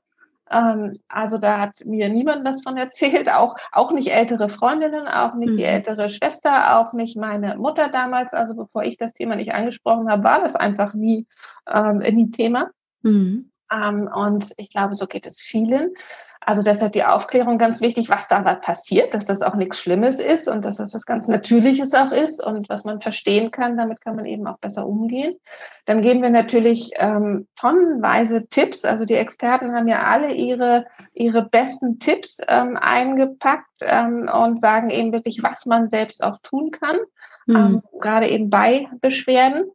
Ähm, also da hat mir niemand was von erzählt, auch, auch nicht ältere Freundinnen, auch nicht mhm. die ältere Schwester, auch nicht meine Mutter damals. Also bevor ich das Thema nicht angesprochen habe, war das einfach nie, ähm, nie Thema. Mhm. Ähm, und ich glaube, so geht es vielen. Also deshalb die Aufklärung ganz wichtig, was da passiert, dass das auch nichts Schlimmes ist und dass das was ganz Natürliches auch ist und was man verstehen kann. Damit kann man eben auch besser umgehen. Dann geben wir natürlich ähm, tonnenweise Tipps. Also die Experten haben ja alle ihre, ihre besten Tipps ähm, eingepackt ähm, und sagen eben wirklich, was man selbst auch tun kann, mhm. ähm, gerade eben bei Beschwerden,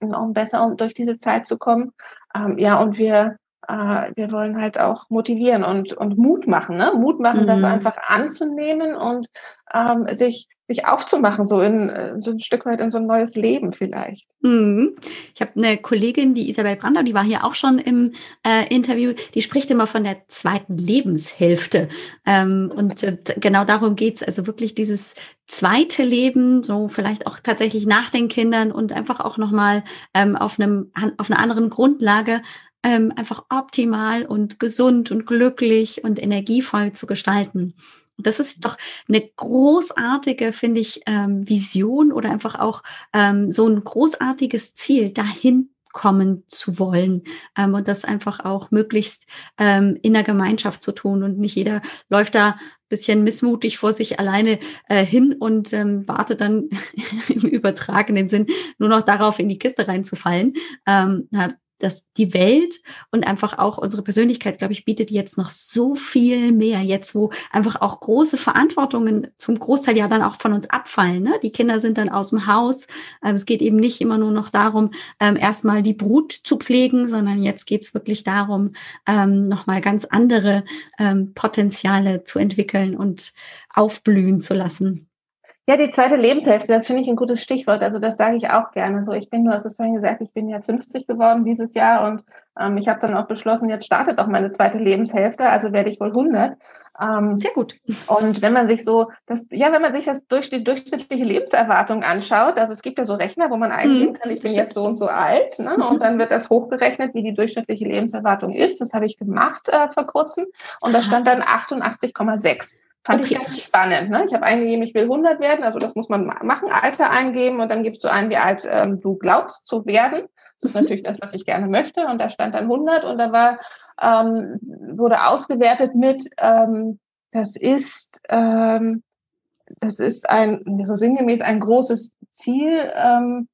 um besser durch diese Zeit zu kommen. Ähm, ja, und wir äh, wir wollen halt auch motivieren und, und Mut machen, ne? Mut machen, mhm. das einfach anzunehmen und ähm, sich, sich aufzumachen, so in äh, so ein Stück weit in so ein neues Leben vielleicht. Mhm. Ich habe eine Kollegin, die Isabel Brandau, die war hier auch schon im äh, Interview, die spricht immer von der zweiten Lebenshälfte. Ähm, und äh, genau darum geht's also wirklich dieses zweite Leben, so vielleicht auch tatsächlich nach den Kindern und einfach auch nochmal ähm, auf einem auf einer anderen Grundlage ähm, einfach optimal und gesund und glücklich und energievoll zu gestalten. Das ist doch eine großartige, finde ich, ähm, Vision oder einfach auch ähm, so ein großartiges Ziel, dahin kommen zu wollen ähm, und das einfach auch möglichst ähm, in der Gemeinschaft zu tun und nicht jeder läuft da bisschen missmutig vor sich alleine äh, hin und ähm, wartet dann [LAUGHS] im übertragenen Sinn nur noch darauf, in die Kiste reinzufallen. Ähm, dass die Welt und einfach auch unsere Persönlichkeit, glaube ich, bietet jetzt noch so viel mehr. Jetzt, wo einfach auch große Verantwortungen zum Großteil ja dann auch von uns abfallen. Ne? Die Kinder sind dann aus dem Haus. Ähm, es geht eben nicht immer nur noch darum, ähm, erstmal die Brut zu pflegen, sondern jetzt geht es wirklich darum, ähm, nochmal ganz andere Potenziale zu entwickeln und aufblühen zu lassen. Ja, die zweite Lebenshälfte, das finde ich ein gutes Stichwort. Also das sage ich auch gerne. So, ich bin, du hast es vorhin gesagt, ich bin ja 50 geworden dieses Jahr und ähm, ich habe dann auch beschlossen, jetzt startet auch meine zweite Lebenshälfte, also werde ich wohl 100. Ähm, Sehr gut. Und wenn man sich so, das, ja, wenn man sich das durch die durchschnittliche Lebenserwartung anschaut, also es gibt ja so Rechner, wo man eingeben hm, kann, ich bin jetzt so und so alt, ne? und dann wird das hochgerechnet, wie die durchschnittliche Lebenserwartung ist. Das habe ich gemacht äh, vor kurzem und da stand dann 88,6. Fand okay. ich ganz spannend. Ne? Ich habe eingegeben, ich will 100 werden, also das muss man machen, Alter eingeben und dann gibst du ein, wie alt ähm, du glaubst zu werden. Das ist mhm. natürlich das, was ich gerne möchte und da stand dann 100 und da war, ähm, wurde ausgewertet mit, ähm, das ist, ähm, das ist ein, so sinngemäß ein großes Ziel, ähm,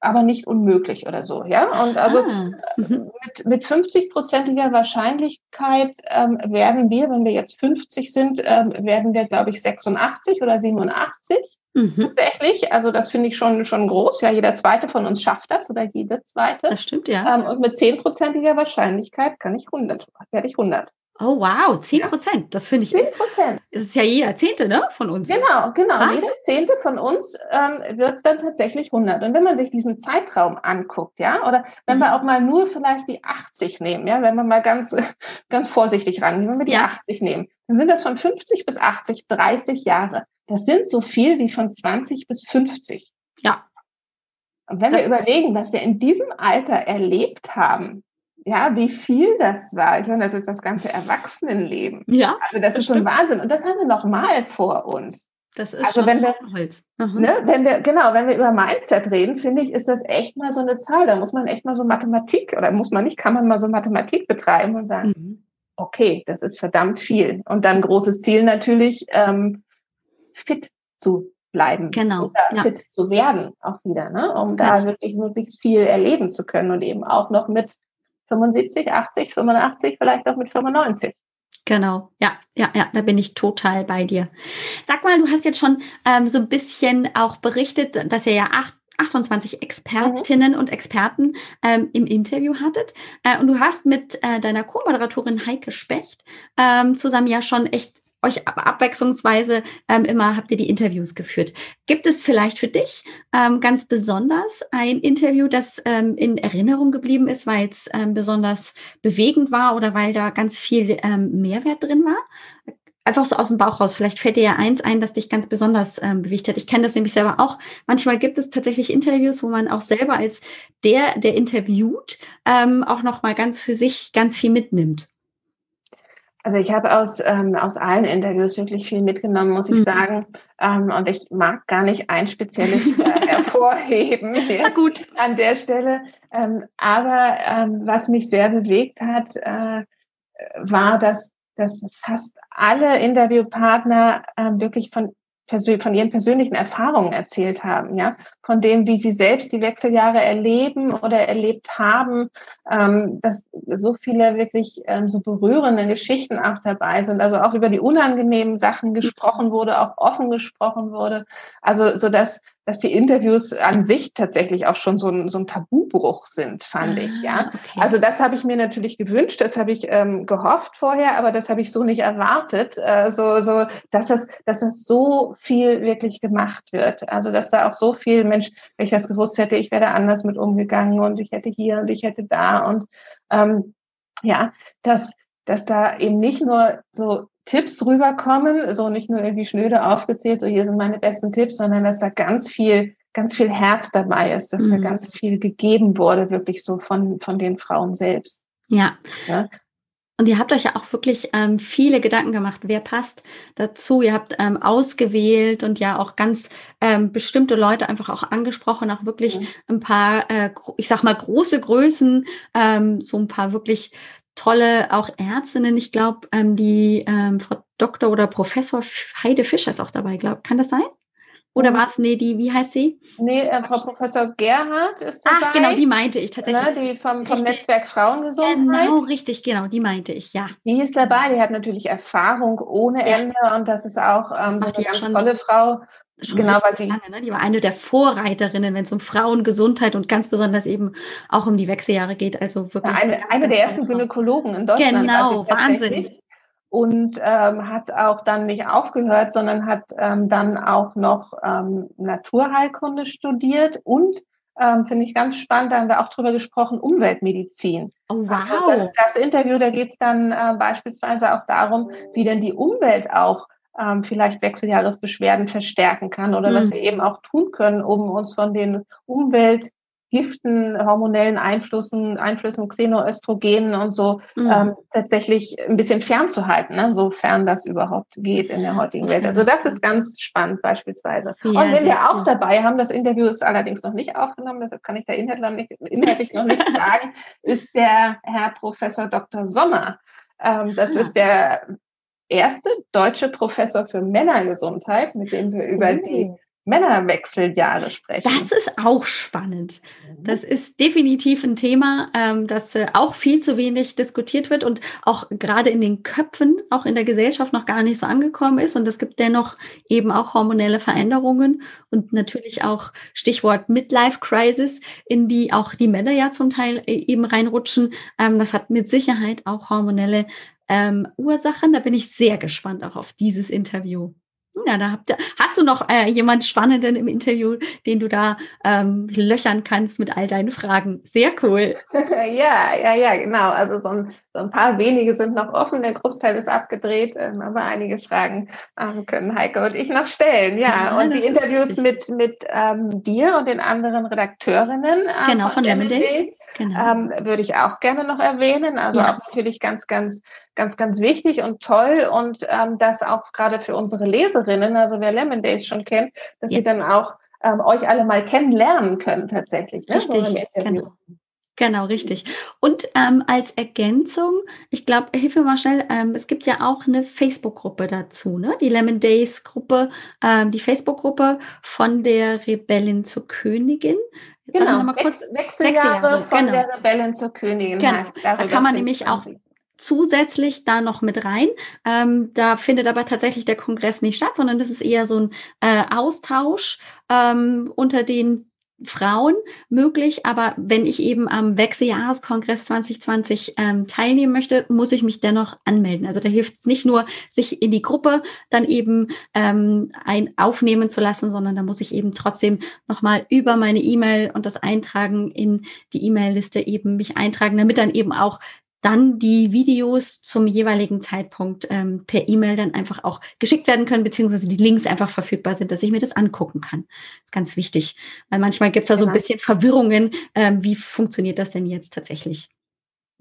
aber nicht unmöglich oder so, ja. Und also ah, mhm. mit, mit 50-prozentiger Wahrscheinlichkeit ähm, werden wir, wenn wir jetzt 50 sind, ähm, werden wir, glaube ich, 86 oder 87. Mhm. Tatsächlich, also das finde ich schon, schon groß. Ja, jeder zweite von uns schafft das oder jede zweite. Das stimmt, ja. Ähm, und mit 10-prozentiger Wahrscheinlichkeit kann ich 100, werde ich 100. Oh wow, 10 Prozent. Ja. Das finde ich. 10 Prozent. Ist, ist ja jeder Zehnte, ne, von uns. Genau, genau. Krass. Jeder Zehnte von uns ähm, wird dann tatsächlich 100. Und wenn man sich diesen Zeitraum anguckt, ja, oder wenn mhm. wir auch mal nur vielleicht die 80 nehmen, ja, wenn wir mal ganz, [LAUGHS] ganz vorsichtig rangehen, wenn wir die ja. 80 nehmen, dann sind das von 50 bis 80 30 Jahre. Das sind so viel wie von 20 bis 50. Ja. Und wenn das wir überlegen, was wir in diesem Alter erlebt haben, ja, wie viel das war. Ich meine, das ist das ganze Erwachsenenleben. Ja. Also das, das ist schon Wahnsinn. Und das haben wir noch mal vor uns. Das ist also wenn wir, Holz. Ne, wenn wir, genau, wenn wir über Mindset reden, finde ich, ist das echt mal so eine Zahl. Da muss man echt mal so Mathematik, oder muss man nicht, kann man mal so Mathematik betreiben und sagen, mhm. okay, das ist verdammt viel. Und dann großes Ziel natürlich, ähm, fit zu bleiben. Genau. Oder ja. fit zu werden auch wieder, ne? um ja. da wirklich möglichst viel erleben zu können und eben auch noch mit 75, 80, 85, vielleicht auch mit 95. Genau, ja, ja, ja, da bin ich total bei dir. Sag mal, du hast jetzt schon ähm, so ein bisschen auch berichtet, dass ihr ja acht 28 Expertinnen mhm. und Experten ähm, im Interview hattet. Äh, und du hast mit äh, deiner Co-Moderatorin Heike Specht ähm, zusammen ja schon echt euch abwechslungsweise ähm, immer habt ihr die Interviews geführt. Gibt es vielleicht für dich ähm, ganz besonders ein Interview, das ähm, in Erinnerung geblieben ist, weil es ähm, besonders bewegend war oder weil da ganz viel ähm, Mehrwert drin war? Einfach so aus dem Bauch raus. Vielleicht fällt dir ja eins ein, das dich ganz besonders ähm, bewegt hat. Ich kenne das nämlich selber auch. Manchmal gibt es tatsächlich Interviews, wo man auch selber als der, der interviewt, ähm, auch noch mal ganz für sich ganz viel mitnimmt. Also ich habe aus, ähm, aus allen Interviews wirklich viel mitgenommen, muss ich mhm. sagen. Ähm, und ich mag gar nicht ein spezielles äh, [LAUGHS] hervorheben Na gut. an der Stelle. Ähm, aber ähm, was mich sehr bewegt hat, äh, war, dass, dass fast alle Interviewpartner äh, wirklich von von ihren persönlichen Erfahrungen erzählt haben, ja, von dem, wie sie selbst die Wechseljahre erleben oder erlebt haben, ähm, dass so viele wirklich ähm, so berührende Geschichten auch dabei sind, also auch über die unangenehmen Sachen gesprochen wurde, auch offen gesprochen wurde, also so dass dass die Interviews an sich tatsächlich auch schon so ein, so ein Tabubruch sind, fand ah, ich. Ja, okay. also das habe ich mir natürlich gewünscht, das habe ich ähm, gehofft vorher, aber das habe ich so nicht erwartet, äh, so so, dass das, dass das so viel wirklich gemacht wird. Also dass da auch so viel Mensch, wenn ich das gewusst hätte, ich wäre anders mit umgegangen und ich hätte hier und ich hätte da und ähm, ja, dass dass da eben nicht nur so Tipps rüberkommen, so nicht nur irgendwie schnöde aufgezählt, so hier sind meine besten Tipps, sondern dass da ganz viel, ganz viel Herz dabei ist, dass mhm. da ganz viel gegeben wurde, wirklich so von, von den Frauen selbst. Ja. ja? Und ihr habt euch ja auch wirklich ähm, viele Gedanken gemacht, wer passt dazu. Ihr habt ähm, ausgewählt und ja auch ganz ähm, bestimmte Leute einfach auch angesprochen, auch wirklich ein paar, äh, ich sag mal, große Größen, ähm, so ein paar wirklich tolle auch Ärztinnen. Ich glaube, ähm, die ähm, Frau Doktor oder Professor Heide Fischer ist auch dabei, glaube Kann das sein? Oder mhm. war es, nee, die, wie heißt sie? Nee, äh, Frau Professor Gerhard ist dabei. Ach, genau, die meinte ich tatsächlich. Ne, die vom, vom Netzwerk Frauengesundheit. Genau, richtig, genau, die meinte ich, ja. Die ist dabei, die hat natürlich Erfahrung ohne ja. Ende und das ist auch ähm, so eine ganz tolle Frau. Genau, weil die, lange, ne? die war eine der Vorreiterinnen, wenn es um Frauengesundheit und ganz besonders eben auch um die Wechseljahre geht. Also wirklich. Ja, eine, eine der ersten Gynäkologen in Deutschland. Genau, also Wahnsinn und ähm, hat auch dann nicht aufgehört, sondern hat ähm, dann auch noch ähm, Naturheilkunde studiert und ähm, finde ich ganz spannend, da haben wir auch drüber gesprochen, Umweltmedizin. Oh, wow. Also das, das, Interview, da geht es dann äh, beispielsweise auch darum, wie denn die Umwelt auch ähm, vielleicht Wechseljahresbeschwerden verstärken kann oder mhm. was wir eben auch tun können, um uns von den Umwelt Giften, hormonellen Einflüssen, Einflüssen, Xenoöstrogenen und so mhm. ähm, tatsächlich ein bisschen fernzuhalten, ne? sofern das überhaupt geht in der heutigen Welt. Also das ist ganz spannend beispielsweise. Ja, und wenn wir auch dabei haben, das Interview ist allerdings noch nicht aufgenommen, deshalb kann ich da inhaltlich, inhaltlich noch nicht [LAUGHS] sagen, ist der Herr Professor Dr. Sommer. Ähm, das ah. ist der erste deutsche Professor für Männergesundheit, mit dem wir über oh. die Männerwechseljahre sprechen. Das ist auch spannend. Mhm. Das ist definitiv ein Thema, ähm, das äh, auch viel zu wenig diskutiert wird und auch gerade in den Köpfen, auch in der Gesellschaft noch gar nicht so angekommen ist. Und es gibt dennoch eben auch hormonelle Veränderungen und natürlich auch Stichwort Midlife Crisis, in die auch die Männer ja zum Teil äh, eben reinrutschen. Ähm, das hat mit Sicherheit auch hormonelle ähm, Ursachen. Da bin ich sehr gespannt auch auf dieses Interview. Ja, da habt ihr, hast du noch äh, jemand Spannenden im Interview, den du da ähm, löchern kannst mit all deinen Fragen? Sehr cool. [LAUGHS] ja, ja, ja, genau. Also so ein, so ein paar wenige sind noch offen, der Großteil ist abgedreht, ähm, aber einige Fragen ähm, können Heike und ich noch stellen. Ja, ja und die Interviews mit, mit ähm, dir und den anderen Redakteurinnen. Ähm, genau, von, von Lemon Days. Genau. Ähm, würde ich auch gerne noch erwähnen. Also ja. auch natürlich ganz, ganz, ganz, ganz wichtig und toll und ähm, das auch gerade für unsere Leserinnen, also wer Lemon Days schon kennt, dass ja. sie dann auch ähm, euch alle mal kennenlernen können tatsächlich. Ne? Richtig, so genau. Genau, richtig. Und ähm, als Ergänzung, ich glaube, hilf mir mal schnell, ähm, es gibt ja auch eine Facebook-Gruppe dazu, ne? Die Lemon Days Gruppe, ähm, die Facebook-Gruppe von der Rebellin zur Königin. Genau, mal kurz, Wechseljahre, Wechseljahre von genau. der Rebellin zur Königin. Genau. Da kann man nämlich auch zusätzlich da noch mit rein. Ähm, da findet aber tatsächlich der Kongress nicht statt, sondern das ist eher so ein äh, Austausch ähm, unter den Frauen möglich, aber wenn ich eben am Wechseljahreskongress 2020 ähm, teilnehmen möchte, muss ich mich dennoch anmelden. Also da hilft es nicht nur, sich in die Gruppe dann eben ähm, ein aufnehmen zu lassen, sondern da muss ich eben trotzdem nochmal über meine E-Mail und das Eintragen in die E-Mail-Liste eben mich eintragen, damit dann eben auch dann die Videos zum jeweiligen Zeitpunkt ähm, per E-Mail dann einfach auch geschickt werden können, beziehungsweise die Links einfach verfügbar sind, dass ich mir das angucken kann. Das ist ganz wichtig, weil manchmal gibt es da so ein genau. bisschen Verwirrungen. Ähm, wie funktioniert das denn jetzt tatsächlich?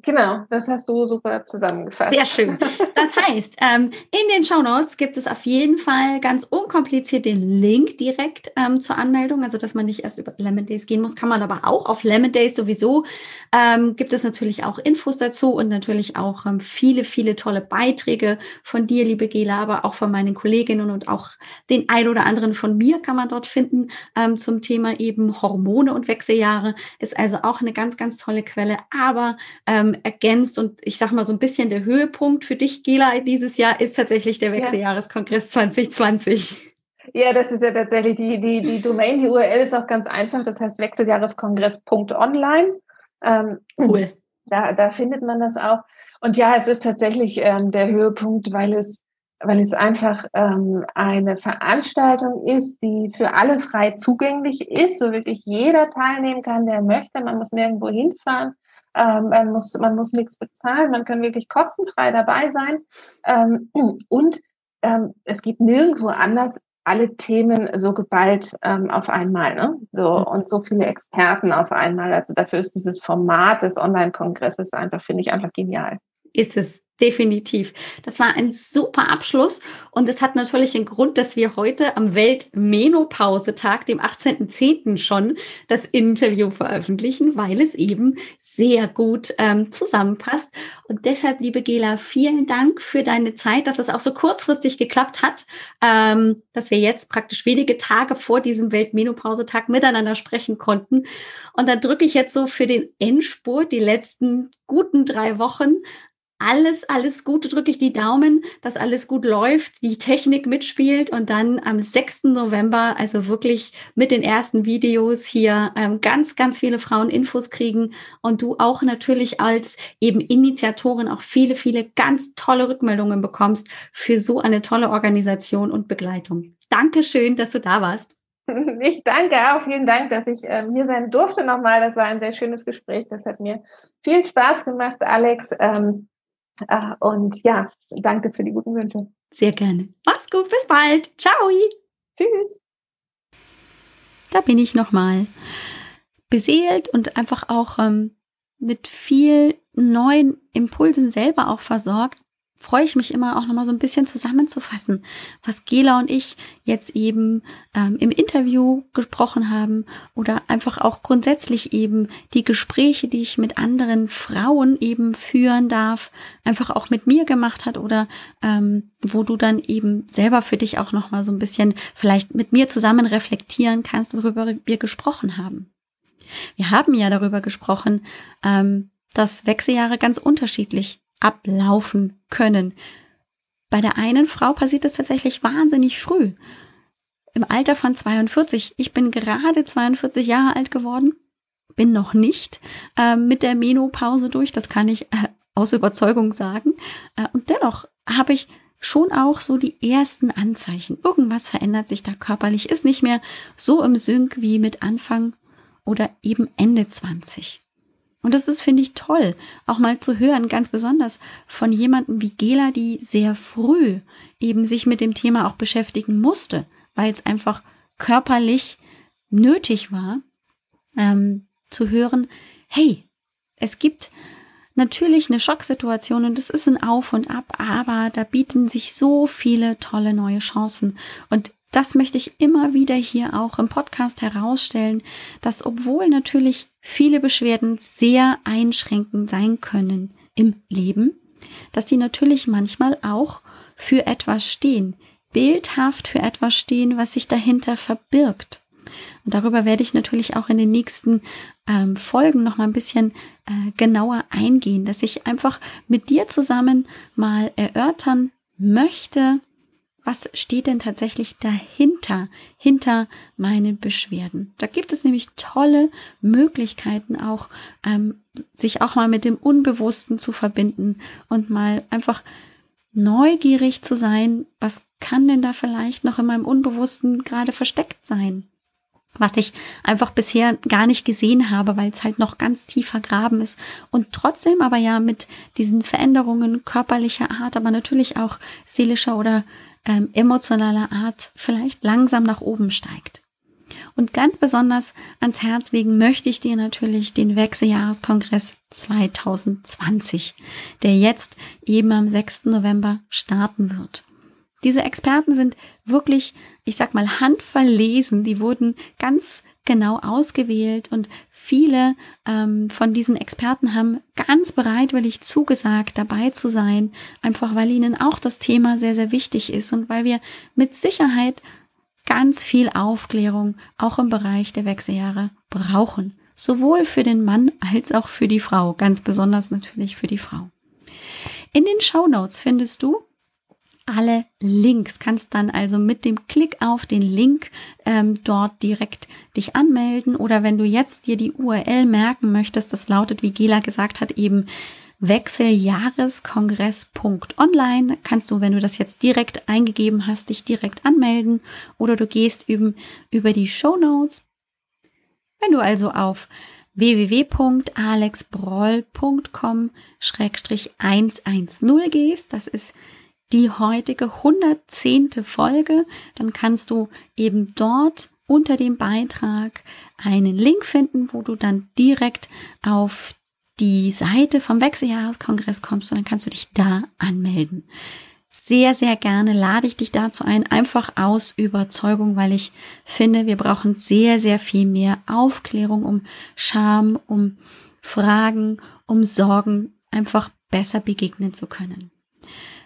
Genau, das hast du super zusammengefasst. Sehr schön. Das [LAUGHS] heißt, ähm, in den Show Notes gibt es auf jeden Fall ganz unkompliziert den Link direkt ähm, zur Anmeldung, also dass man nicht erst über Lemon Days gehen muss, kann man aber auch auf Lemon Days sowieso. Ähm, gibt es natürlich auch Infos dazu und natürlich auch ähm, viele, viele tolle Beiträge von dir, liebe Gela, aber auch von meinen Kolleginnen und auch den ein oder anderen von mir kann man dort finden ähm, zum Thema eben Hormone und Wechseljahre. Ist also auch eine ganz, ganz tolle Quelle, aber ähm, ähm, ergänzt. Und ich sage mal, so ein bisschen der Höhepunkt für dich, Gela, dieses Jahr ist tatsächlich der Wechseljahreskongress 2020. Ja, das ist ja tatsächlich die, die, die Domain, die URL ist auch ganz einfach. Das heißt wechseljahreskongress.online. Ähm, cool. Da, da findet man das auch. Und ja, es ist tatsächlich ähm, der Höhepunkt, weil es, weil es einfach ähm, eine Veranstaltung ist, die für alle frei zugänglich ist, wo wirklich jeder teilnehmen kann, der möchte. Man muss nirgendwo hinfahren. Ähm, man, muss, man muss nichts bezahlen, man kann wirklich kostenfrei dabei sein. Ähm, und ähm, es gibt nirgendwo anders alle Themen so geballt ähm, auf einmal, ne? So mhm. und so viele Experten auf einmal. Also dafür ist dieses Format des Online-Kongresses einfach, finde ich, einfach genial. Ist es definitiv. Das war ein super Abschluss und es hat natürlich einen Grund, dass wir heute am Weltmenopausetag, dem 18.10. schon das Interview veröffentlichen, weil es eben sehr gut ähm, zusammenpasst. Und deshalb, liebe Gela, vielen Dank für deine Zeit, dass es auch so kurzfristig geklappt hat, ähm, dass wir jetzt praktisch wenige Tage vor diesem Weltmenopausetag miteinander sprechen konnten. Und da drücke ich jetzt so für den Endspurt die letzten guten drei Wochen alles, alles Gute, drücke ich die Daumen, dass alles gut läuft, die Technik mitspielt und dann am 6. November, also wirklich mit den ersten Videos hier ähm, ganz, ganz viele Frauen Infos kriegen und du auch natürlich als eben Initiatorin auch viele, viele ganz tolle Rückmeldungen bekommst für so eine tolle Organisation und Begleitung. Dankeschön, dass du da warst. [LAUGHS] Ich danke auch. Vielen Dank, dass ich ähm, hier sein durfte nochmal. Das war ein sehr schönes Gespräch. Das hat mir viel Spaß gemacht, Alex. Ähm, äh, und ja, danke für die guten Wünsche. Sehr gerne. Mach's gut, bis bald. Ciao. Tschüss. Da bin ich nochmal beseelt und einfach auch ähm, mit viel neuen Impulsen selber auch versorgt, freue ich mich immer auch nochmal so ein bisschen zusammenzufassen, was Gela und ich jetzt eben ähm, im Interview gesprochen haben oder einfach auch grundsätzlich eben die Gespräche, die ich mit anderen Frauen eben führen darf, einfach auch mit mir gemacht hat oder ähm, wo du dann eben selber für dich auch nochmal so ein bisschen vielleicht mit mir zusammen reflektieren kannst, worüber wir gesprochen haben. Wir haben ja darüber gesprochen, ähm, dass Wechseljahre ganz unterschiedlich ablaufen können. Bei der einen Frau passiert das tatsächlich wahnsinnig früh. Im Alter von 42. Ich bin gerade 42 Jahre alt geworden, bin noch nicht äh, mit der Menopause durch, das kann ich äh, aus Überzeugung sagen. Äh, und dennoch habe ich schon auch so die ersten Anzeichen. Irgendwas verändert sich da körperlich, ist nicht mehr so im Sync wie mit Anfang oder eben Ende 20. Und das ist, finde ich, toll, auch mal zu hören, ganz besonders von jemandem wie Gela, die sehr früh eben sich mit dem Thema auch beschäftigen musste, weil es einfach körperlich nötig war, ähm, zu hören, hey, es gibt natürlich eine Schocksituation und es ist ein Auf und Ab, aber da bieten sich so viele tolle neue Chancen. Und das möchte ich immer wieder hier auch im Podcast herausstellen, dass obwohl natürlich viele Beschwerden sehr einschränkend sein können im Leben, dass die natürlich manchmal auch für etwas stehen, bildhaft für etwas stehen, was sich dahinter verbirgt. Und darüber werde ich natürlich auch in den nächsten ähm, Folgen noch mal ein bisschen äh, genauer eingehen, dass ich einfach mit dir zusammen mal erörtern möchte, was steht denn tatsächlich dahinter, hinter meinen Beschwerden. Da gibt es nämlich tolle Möglichkeiten auch, ähm, sich auch mal mit dem Unbewussten zu verbinden und mal einfach neugierig zu sein, was kann denn da vielleicht noch in meinem Unbewussten gerade versteckt sein? was ich einfach bisher gar nicht gesehen habe, weil es halt noch ganz tief vergraben ist und trotzdem aber ja mit diesen Veränderungen körperlicher Art, aber natürlich auch seelischer oder ähm, emotionaler Art vielleicht langsam nach oben steigt. Und ganz besonders ans Herz legen möchte ich dir natürlich den Wechseljahreskongress 2020, der jetzt eben am 6. November starten wird. Diese Experten sind wirklich, ich sag mal, handverlesen. Die wurden ganz genau ausgewählt und viele ähm, von diesen Experten haben ganz bereitwillig zugesagt, dabei zu sein, einfach weil ihnen auch das Thema sehr, sehr wichtig ist und weil wir mit Sicherheit ganz viel Aufklärung auch im Bereich der Wechseljahre brauchen. Sowohl für den Mann als auch für die Frau, ganz besonders natürlich für die Frau. In den Show Notes findest du alle Links. Kannst dann also mit dem Klick auf den Link ähm, dort direkt dich anmelden oder wenn du jetzt dir die URL merken möchtest, das lautet, wie Gela gesagt hat, eben Wechseljahreskongress.online kannst du, wenn du das jetzt direkt eingegeben hast, dich direkt anmelden oder du gehst eben über die Show Notes. Wenn du also auf www.alexbroll.com-110 gehst, das ist die heutige 110. Folge, dann kannst du eben dort unter dem Beitrag einen Link finden, wo du dann direkt auf die Seite vom Wechseljahreskongress kommst und dann kannst du dich da anmelden. Sehr, sehr gerne lade ich dich dazu ein, einfach aus Überzeugung, weil ich finde, wir brauchen sehr, sehr viel mehr Aufklärung um Scham, um Fragen, um Sorgen, einfach besser begegnen zu können.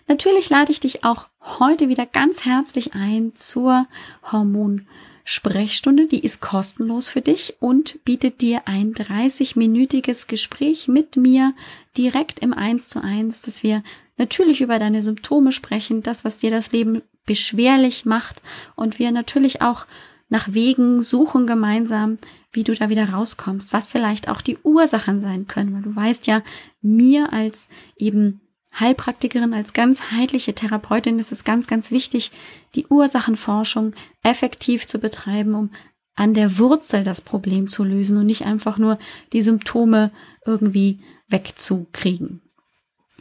Natürlich lade ich dich auch heute wieder ganz herzlich ein zur Hormonsprechstunde. Die ist kostenlos für dich und bietet dir ein 30-minütiges Gespräch mit mir direkt im 1 zu 1, dass wir natürlich über deine Symptome sprechen, das, was dir das Leben beschwerlich macht und wir natürlich auch nach Wegen suchen gemeinsam, wie du da wieder rauskommst, was vielleicht auch die Ursachen sein können, weil du weißt ja, mir als eben Heilpraktikerin, als ganzheitliche Therapeutin ist es ganz, ganz wichtig, die Ursachenforschung effektiv zu betreiben, um an der Wurzel das Problem zu lösen und nicht einfach nur die Symptome irgendwie wegzukriegen.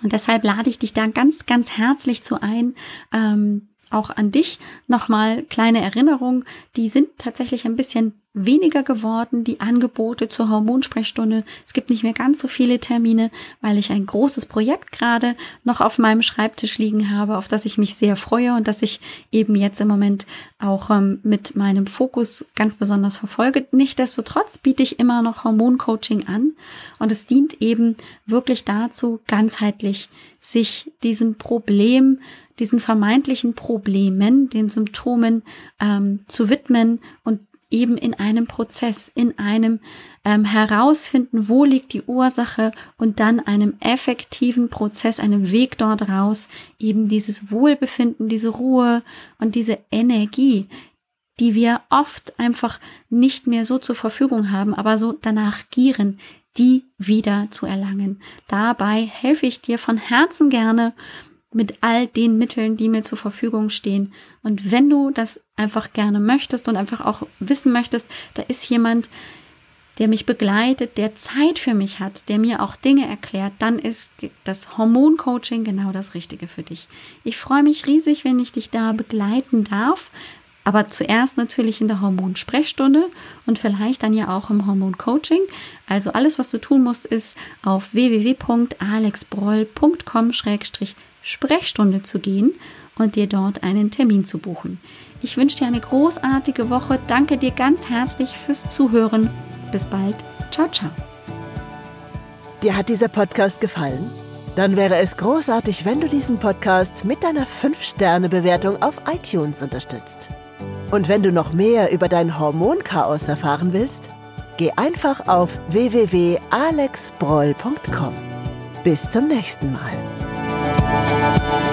Und deshalb lade ich dich da ganz, ganz herzlich zu ein, ähm, auch an dich nochmal kleine Erinnerungen. Die sind tatsächlich ein bisschen weniger geworden, die Angebote zur Hormonsprechstunde. Es gibt nicht mehr ganz so viele Termine, weil ich ein großes Projekt gerade noch auf meinem Schreibtisch liegen habe, auf das ich mich sehr freue und das ich eben jetzt im Moment auch ähm, mit meinem Fokus ganz besonders verfolge. Nichtsdestotrotz biete ich immer noch Hormoncoaching an und es dient eben wirklich dazu, ganzheitlich sich diesem Problem diesen vermeintlichen Problemen, den Symptomen ähm, zu widmen und eben in einem Prozess, in einem ähm, herausfinden, wo liegt die Ursache und dann einem effektiven Prozess, einem Weg dort raus, eben dieses Wohlbefinden, diese Ruhe und diese Energie, die wir oft einfach nicht mehr so zur Verfügung haben, aber so danach gieren, die wieder zu erlangen. Dabei helfe ich dir von Herzen gerne mit all den Mitteln, die mir zur Verfügung stehen. Und wenn du das einfach gerne möchtest und einfach auch wissen möchtest, da ist jemand, der mich begleitet, der Zeit für mich hat, der mir auch Dinge erklärt, dann ist das Hormoncoaching genau das Richtige für dich. Ich freue mich riesig, wenn ich dich da begleiten darf. Aber zuerst natürlich in der Hormonsprechstunde und vielleicht dann ja auch im Hormoncoaching. Also alles, was du tun musst, ist auf www.alexbroll.com Sprechstunde zu gehen und dir dort einen Termin zu buchen. Ich wünsche dir eine großartige Woche. Danke dir ganz herzlich fürs Zuhören. Bis bald. Ciao, ciao. Dir hat dieser Podcast gefallen? Dann wäre es großartig, wenn du diesen Podcast mit deiner 5-Sterne-Bewertung auf iTunes unterstützt. Und wenn du noch mehr über dein Hormonchaos erfahren willst, geh einfach auf www.alexbroll.com. Bis zum nächsten Mal. Música